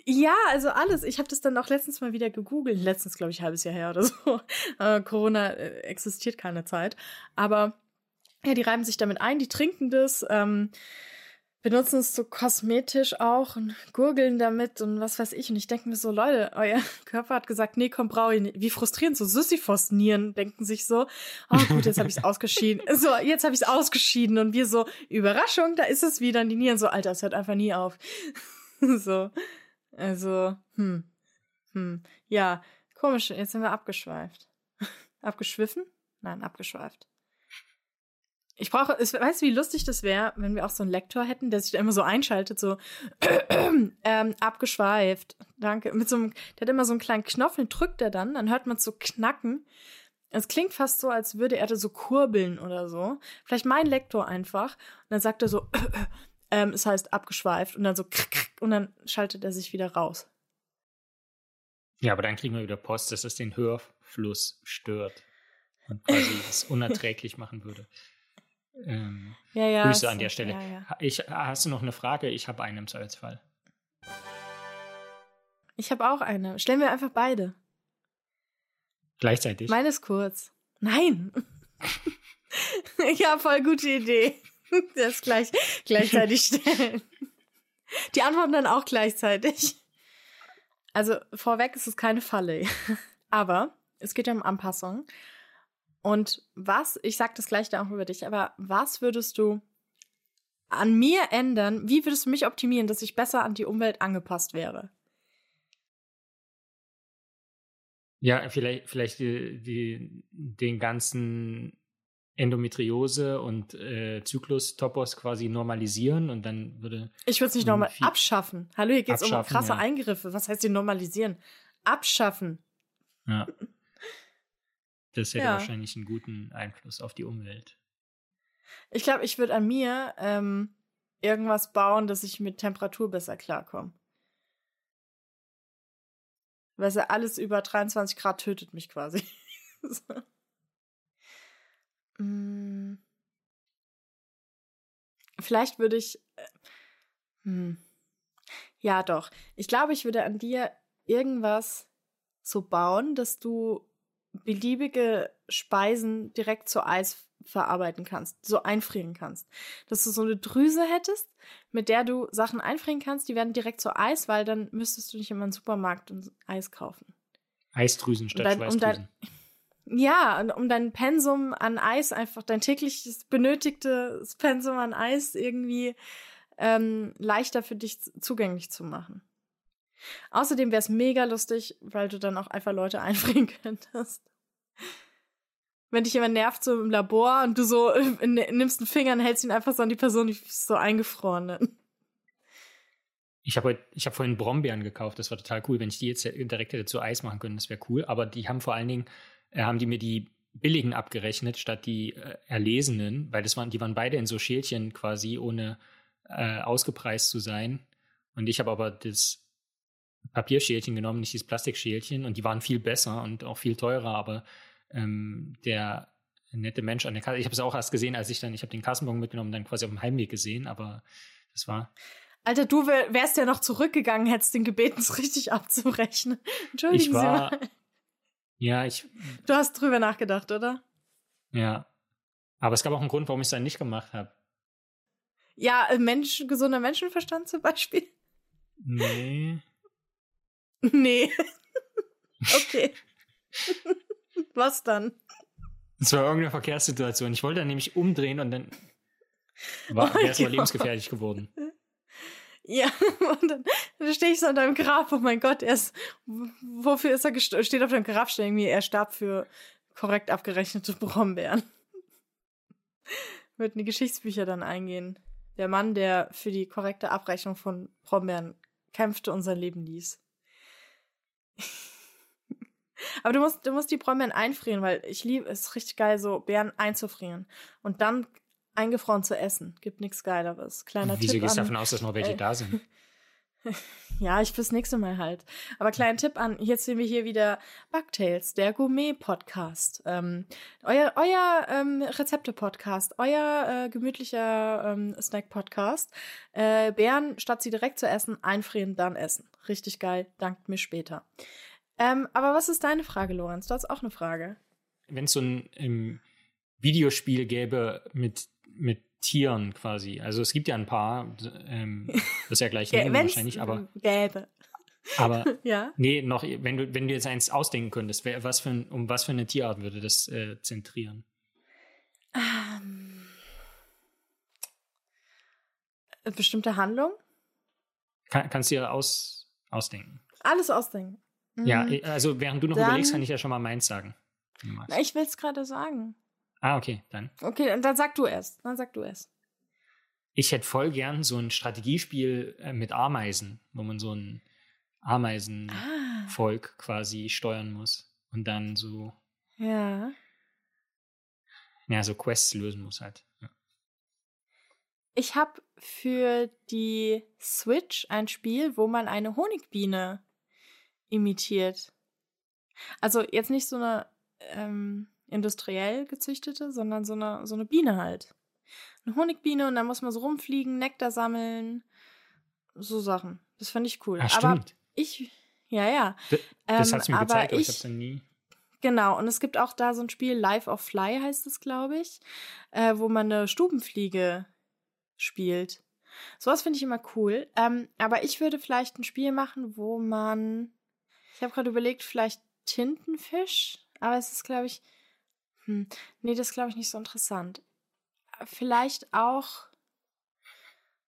Ja, also alles. Ich habe das dann auch letztens mal wieder gegoogelt. Letztens, glaube ich, ein halbes Jahr her oder so. (laughs) Äh, Corona äh, existiert keine Zeit. Aber ja, die reiben sich damit ein, die trinken das. Ähm, benutzen es so kosmetisch auch und gurgeln damit und was weiß ich. Und ich denke mir so, Leute, euer (laughs) Körper hat gesagt, nee, komm, brauche ich nicht. Wie frustrierend, so Sisyphos-Nieren denken sich so, oh gut, jetzt habe ich es ausgeschieden. (laughs) So, jetzt habe ich es ausgeschieden. Und wir so, Überraschung, da ist es wieder. Und die Nieren so, Alter, es hört einfach nie auf. (laughs) so, also, hm, hm. Ja, komisch, jetzt sind wir abgeschweift. Abgeschwiffen? Nein, abgeschweift. Ich brauche, weißt du, wie lustig das wäre, wenn wir auch so einen Lektor hätten, der sich da immer so einschaltet, so (clears throat) ähm, abgeschweift. Danke. Mit so einem, der hat immer so einen kleinen Knopf, den drückt er dann, dann hört man so knacken. Es klingt fast so, als würde er da so kurbeln oder so. Vielleicht mein Lektor einfach. Und dann sagt er so, (clears throat) ähm, es heißt abgeschweift und dann so und dann schaltet er sich wieder raus. Ja, aber dann kriegen wir wieder Post, dass es den Hörfluss stört und quasi (laughs) es unerträglich machen würde. Ähm, ja, ja, Grüße an der Stelle. Ja. Ich, hast du noch eine Frage? Ich habe eine im Zweifelsfall. Ich habe auch eine. Stellen wir einfach beide. Gleichzeitig? Meine ist kurz. Nein. (laughs) ja, voll gute Idee. (laughs) das gleich, gleichzeitig stellen. Die antworten dann auch gleichzeitig. Also vorweg ist es keine Falle. (laughs) Aber es geht ja um Anpassung. Und was, ich sag das gleich dann auch über dich, aber was würdest du an mir ändern? Wie würdest du mich optimieren, dass ich besser an die Umwelt angepasst wäre? Ja, vielleicht, vielleicht die, die, den ganzen Endometriose und äh, Zyklus-Topos quasi normalisieren und dann würde. Ich würde es nicht nochmal abschaffen. Hallo, hier geht es um krasse ja. Eingriffe. Was heißt die normalisieren? Abschaffen. Ja. Das hätte ja. wahrscheinlich einen guten Einfluss auf die Umwelt. Ich glaube, ich würde an mir ähm, irgendwas bauen, dass ich mit Temperatur besser klarkomme. Weil ja alles über 23 Grad tötet mich quasi. so. (laughs) mm. Vielleicht würde ich. Äh, hm. Ja, doch. Ich glaube, ich würde an dir irgendwas so bauen, dass du beliebige Speisen direkt zu Eis verarbeiten kannst, so einfrieren kannst. Dass du so eine Drüse hättest, mit der du Sachen einfrieren kannst, die werden direkt zu Eis, weil dann müsstest du nicht immer im Supermarkt und Eis kaufen. Eisdrüsen statt dein, um dein, (laughs) Ja, um dein Pensum an Eis einfach, dein tägliches benötigtes Pensum an Eis irgendwie ähm, leichter für dich zugänglich zu machen. Außerdem wäre es mega lustig, weil du dann auch einfach Leute (laughs) einfrieren könntest. Wenn dich jemand nervt so im Labor und du so äh, nimmst einen Finger und hältst ihn einfach so an die Person, die ist so eingefroren. Ich habe ich hab vorhin Brombeeren gekauft, das war total cool. Wenn ich die jetzt direkt hätte zu Eis machen können, das wäre cool. Aber die haben vor allen Dingen, äh, haben die mir die billigen abgerechnet statt die äh, erlesenen, weil das waren, die waren beide in so Schälchen quasi, ohne äh, ausgepreist zu sein. Und ich habe aber das Papierschälchen genommen, nicht dieses Plastikschälchen. Und die waren viel besser und auch viel teurer, aber ähm, der nette Mensch an der Kasse, ich habe es auch erst gesehen, als ich dann, ich habe den Kassenbon mitgenommen, dann quasi auf dem Heimweg gesehen, aber das war. Alter, du wärst ja noch zurückgegangen, hättest den gebeten, es (laughs) richtig abzurechnen. Entschuldigen ich war, Sie mal. Ja, ich. Du hast drüber nachgedacht, oder? Ja. Aber es gab auch einen Grund, warum ich es dann nicht gemacht habe. Ja, Mensch, gesunder Menschenverstand zum Beispiel? Nee. Nee. (laughs) okay. (laughs) Was dann? Es war irgendeine Verkehrssituation. Ich wollte dann nämlich umdrehen und dann (laughs) war oh es lebensgefährlich geworden. Ja, und dann, dann stehe ich so an deinem Grab. Oh mein Gott, er ist, wofür ist er? Steht auf deinem Grabstein irgendwie, er starb für korrekt abgerechnete Brombeeren. Wird in die Geschichtsbücher dann eingehen. Der Mann, der für die korrekte Abrechnung von Brombeeren kämpfte und sein Leben ließ. Aber du musst, du musst die Brombeeren einfrieren, weil ich liebe es richtig geil, so Beeren einzufrieren und dann eingefroren zu essen. Gibt nichts Geileres. Kleiner Wieso Tipp. gehst du davon aus, dass noch welche äh, da sind? (laughs) ja, ich fürs nächste Mal halt. Aber kleiner Tipp an, jetzt sehen wir hier wieder Bugtails, der Gourmet-Podcast. Ähm, euer euer ähm, Rezepte-Podcast, euer äh, gemütlicher ähm, Snack-Podcast. Äh, Beeren, statt sie direkt zu essen, einfrieren, dann essen. Richtig geil, dankt mir später. Ähm, aber was ist deine Frage, Lorenz? Du hast auch eine Frage. Wenn es so ein ähm, Videospiel gäbe mit, mit Tieren quasi. Also es gibt ja ein paar, ähm, (laughs) das ja gleich nennen wahrscheinlich, aber. Gäbe. Aber (laughs) ja? nee, noch, wenn du, wenn du jetzt eins ausdenken könntest, wer, was für ein, um was für eine Tierart würde das äh, zentrieren? Ähm, bestimmte Handlung? Kann, kannst du dir aus, ausdenken. Alles ausdenken. Ja, mhm. also während du noch dann, überlegst, kann ich ja schon mal meins sagen. Na, ich will es gerade sagen. Ah, okay, dann. Okay, dann sag du es. Dann sag du es. Ich hätte voll gern so ein Strategiespiel äh, mit Ameisen, wo man so ein Ameisenvolk ah. quasi steuern muss und dann so. Ja. Ja, so Quests lösen muss halt. Ja. Ich habe für die Switch ein Spiel, wo man eine Honigbiene imitiert. Also jetzt nicht so eine ähm, industriell gezüchtete, sondern so eine, so eine Biene halt. Eine Honigbiene und dann muss man so rumfliegen, Nektar sammeln, so Sachen. Das fand ich cool. Ach, aber ich, ja, ja. Das, das ähm, hat mir gezeigt, aber ich, ich hab's ja nie. Genau, und es gibt auch da so ein Spiel, Life of Fly heißt es, glaube ich, äh, wo man eine Stubenfliege spielt. Sowas finde ich immer cool. Ähm, aber ich würde vielleicht ein Spiel machen, wo man. Ich habe gerade überlegt, vielleicht Tintenfisch. Aber es ist, glaube ich. Hm, nee, das glaube ich, nicht so interessant. Vielleicht auch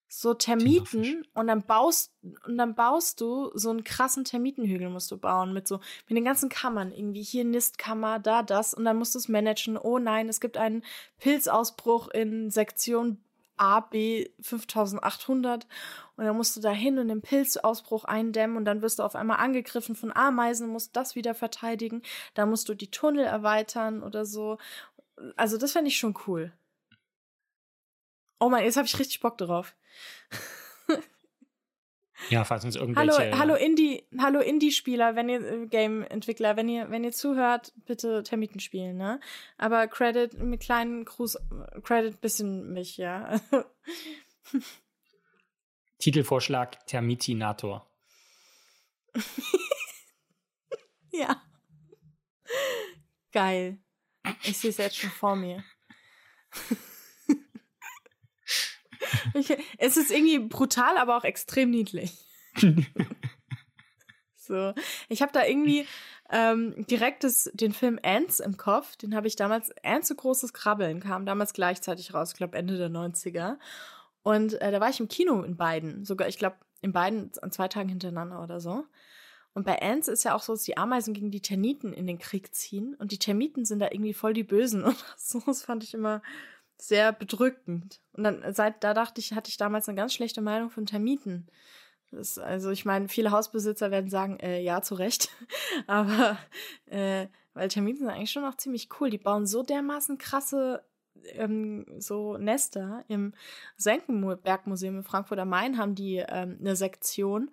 so Termiten und dann baust und dann baust du so einen krassen Termitenhügel musst du bauen mit so mit den ganzen Kammern. Irgendwie hier Nistkammer da das. Und dann musst du es managen. Oh nein es gibt einen Pilzausbruch in Sektion AB 5800 und dann musst du da hin und den Pilzausbruch eindämmen und dann wirst du auf einmal angegriffen von Ameisen musst das wieder verteidigen. Da musst du die Tunnel erweitern oder so. Also das fände ich schon cool. Oh mein, jetzt habe ich richtig Bock drauf. (laughs) Ja, falls uns irgendwelche. Hallo, hallo Indie, hallo Indie-Spieler, wenn ihr äh, Game-Entwickler, wenn ihr, wenn ihr zuhört, bitte Termiten spielen, ne? Aber Credit mit kleinen Gruß, Credit bisschen mich, ja. (laughs) Titelvorschlag Termitinator. (laughs) ja. Geil. Ich sehe es jetzt schon vor mir. (laughs) Ich, es ist irgendwie brutal, aber auch extrem niedlich. (laughs) so, ich habe da irgendwie ähm, direkt das, den Film Ants im Kopf. Den habe ich damals, Ants so großes Krabbeln kam damals gleichzeitig raus, ich glaube Ende der 90er. Und äh, da war ich im Kino in beiden, sogar, ich glaube, in beiden an zwei Tagen hintereinander oder so. Und bei Ants ist ja auch so, dass die Ameisen gegen die Termiten in den Krieg ziehen. Und die Termiten sind da irgendwie voll die Bösen (laughs) und so. Das fand ich immer sehr bedrückend. Und dann seit da dachte ich, hatte ich damals eine ganz schlechte Meinung von Termiten. Das, also ich meine, viele Hausbesitzer werden sagen, äh, ja, zu Recht. (laughs) Aber äh, weil Termiten sind eigentlich schon auch ziemlich cool. Die bauen so dermaßen krasse ähm, so Nester. Im Senckenbergmuseum in Frankfurt am Main haben die ähm, eine Sektion,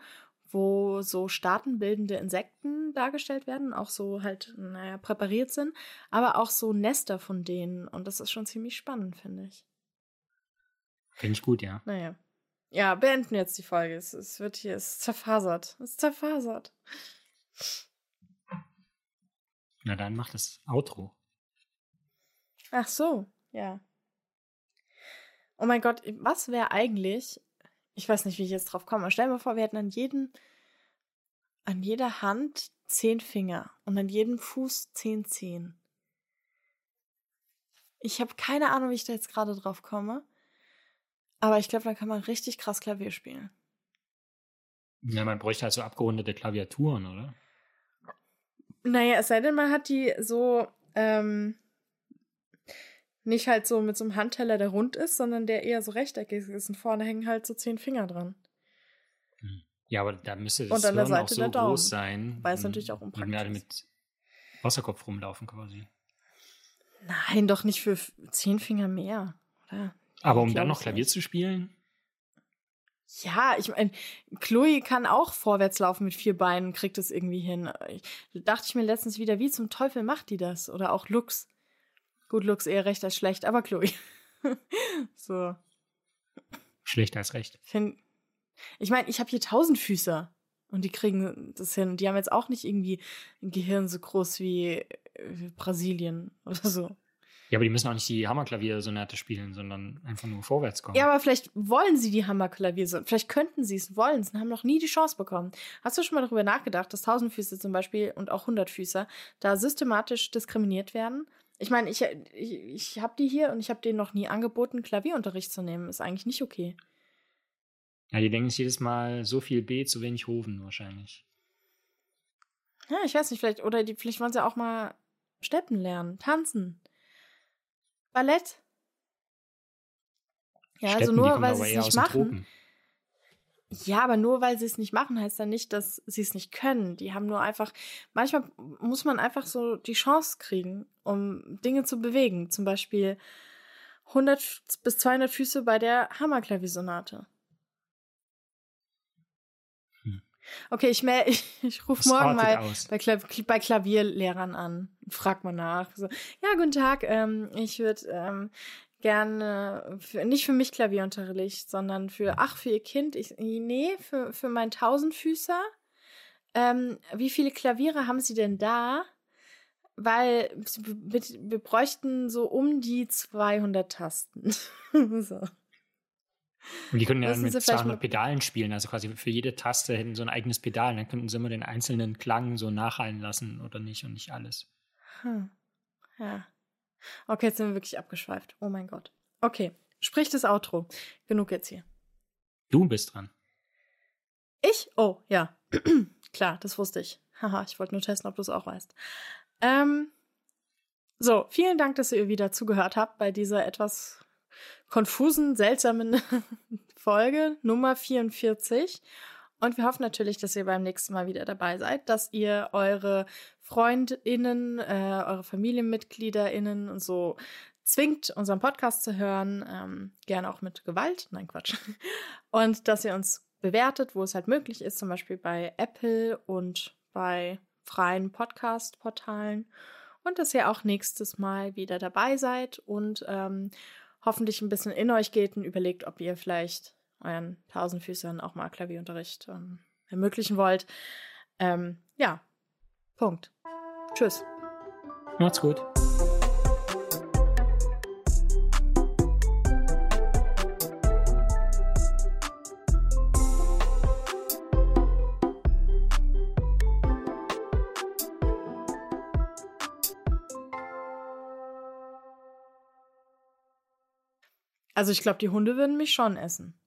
wo so staatenbildende Insekten dargestellt werden, auch so halt, naja, präpariert sind, aber auch so Nester von denen. Und das ist schon ziemlich spannend, finde ich. Finde ich gut, ja. Naja. Ja, beenden jetzt die Folge. Es, es wird hier, es ist zerfasert. Es ist zerfasert. Na dann mach das Outro. Ach so, ja. Oh mein Gott, was wäre eigentlich, ich weiß nicht, wie ich jetzt drauf komme. Stell dir mal vor, wir hätten an jedem, an jeder Hand zehn Finger und an jedem Fuß zehn Zehen. Ich habe keine Ahnung, wie ich da jetzt gerade drauf komme. Aber ich glaube, da kann man richtig krass Klavier spielen. Ja, man bräuchte halt so abgerundete Klaviaturen, oder? Naja, es sei denn, man hat die so, ähm, nicht halt so mit so einem Handteller, der rund ist, sondern der eher so rechteckig ist und vorne hängen halt so zehn Finger dran. Hm. Ja, aber da müsste das Hirn auch so groß sein. Weil es natürlich auch unpraktisch ist. mit Wasserkopf rumlaufen quasi. Nein, doch nicht für zehn Finger mehr, oder? Aber um dann noch Klavier nicht. zu spielen? Ja, ich meine, Chloe kann auch vorwärts laufen mit vier Beinen, kriegt es irgendwie hin. Da dachte ich mir letztens wieder, wie zum Teufel macht die das? Oder auch Lux. Gut, Lux eher recht als schlecht, aber Chloe. (laughs) so. Schlechter als recht. Find, ich meine, ich habe hier Tausendfüßer und die kriegen das hin. Die haben jetzt auch nicht irgendwie ein Gehirn so groß wie, wie Brasilien (laughs) oder so. Ja, aber die müssen auch nicht die Hammerklaviersonate spielen, sondern einfach nur vorwärts kommen. Ja, aber vielleicht wollen sie die Hammerklaviersonate. Vielleicht könnten sie es, wollen es und haben noch nie die Chance bekommen. Hast du schon mal darüber nachgedacht, dass Tausendfüße zum Beispiel und auch Hundertfüßer da systematisch diskriminiert werden? Ich meine, ich, ich, ich habe die hier und ich habe denen noch nie angeboten, Klavierunterricht zu nehmen. Ist eigentlich nicht okay. Ja, die denken sich jedes Mal so viel B, zu wenig Rufen wahrscheinlich. Ja, ich weiß nicht, vielleicht, oder die, vielleicht wollen sie auch mal steppen lernen, tanzen. Ballett. Ja, also Steppen, also nur weil sie es nicht machen. Ja, aber nur weil sie es nicht machen, heißt ja nicht, dass sie es nicht können. Die haben nur einfach, manchmal muss man einfach so die Chance kriegen, um Dinge zu bewegen. Zum Beispiel 100 bis 200 Füße bei der Hammerklaviersonate. Hm. Okay, ich, (laughs) ich, ich rufe morgen mal bei, Kla bei, Klavierlehrern an. Frag mal nach. So, ja, guten Tag. Ähm, ich würde ähm, gerne, für, nicht für mich Klavierunterricht, sondern für, ach, für ihr Kind. Ich, nee, für, für meinen Tausendfüßer. Ähm, wie viele Klaviere haben Sie denn da? Weil wir, wir bräuchten so um die 200 Tasten. (laughs) so. Und die können ja mit 200 Pedalen spielen, also quasi für jede Taste hätten so ein eigenes Pedal. Dann könnten sie immer den einzelnen Klang so nachhallen lassen oder nicht und nicht alles. Hm. Ja. Okay, jetzt sind wir wirklich abgeschweift. Oh mein Gott. Okay, sprich das Outro. Genug jetzt hier. Du bist dran. Ich? Oh, ja. (clears throat) Klar, das wusste ich. Haha, ich wollte nur testen, ob du es auch weißt. Ähm, so, vielen Dank, dass ihr wieder zugehört habt bei dieser etwas konfusen, seltsamen (laughs) Folge Nummer 44. Und wir hoffen natürlich, dass ihr beim nächsten Mal wieder dabei seid, dass ihr eure FreundInnen, äh, eure FamilienmitgliederInnen und so zwingt, unseren Podcast zu hören. Ähm, gerne auch mit Gewalt. Nein, Quatsch. (laughs) Und dass ihr uns bewertet, wo es halt möglich ist, zum Beispiel bei Apple und bei freien Podcast-Portalen. Und dass ihr auch nächstes Mal wieder dabei seid und ähm, hoffentlich ein bisschen in euch geht und überlegt, ob ihr vielleicht euren Tausendfüßern auch mal Klavierunterricht ähm, ermöglichen wollt. Ähm, ja, Punkt. Tschüss. Macht's gut. Also ich glaube, die Hunde würden mich schon essen.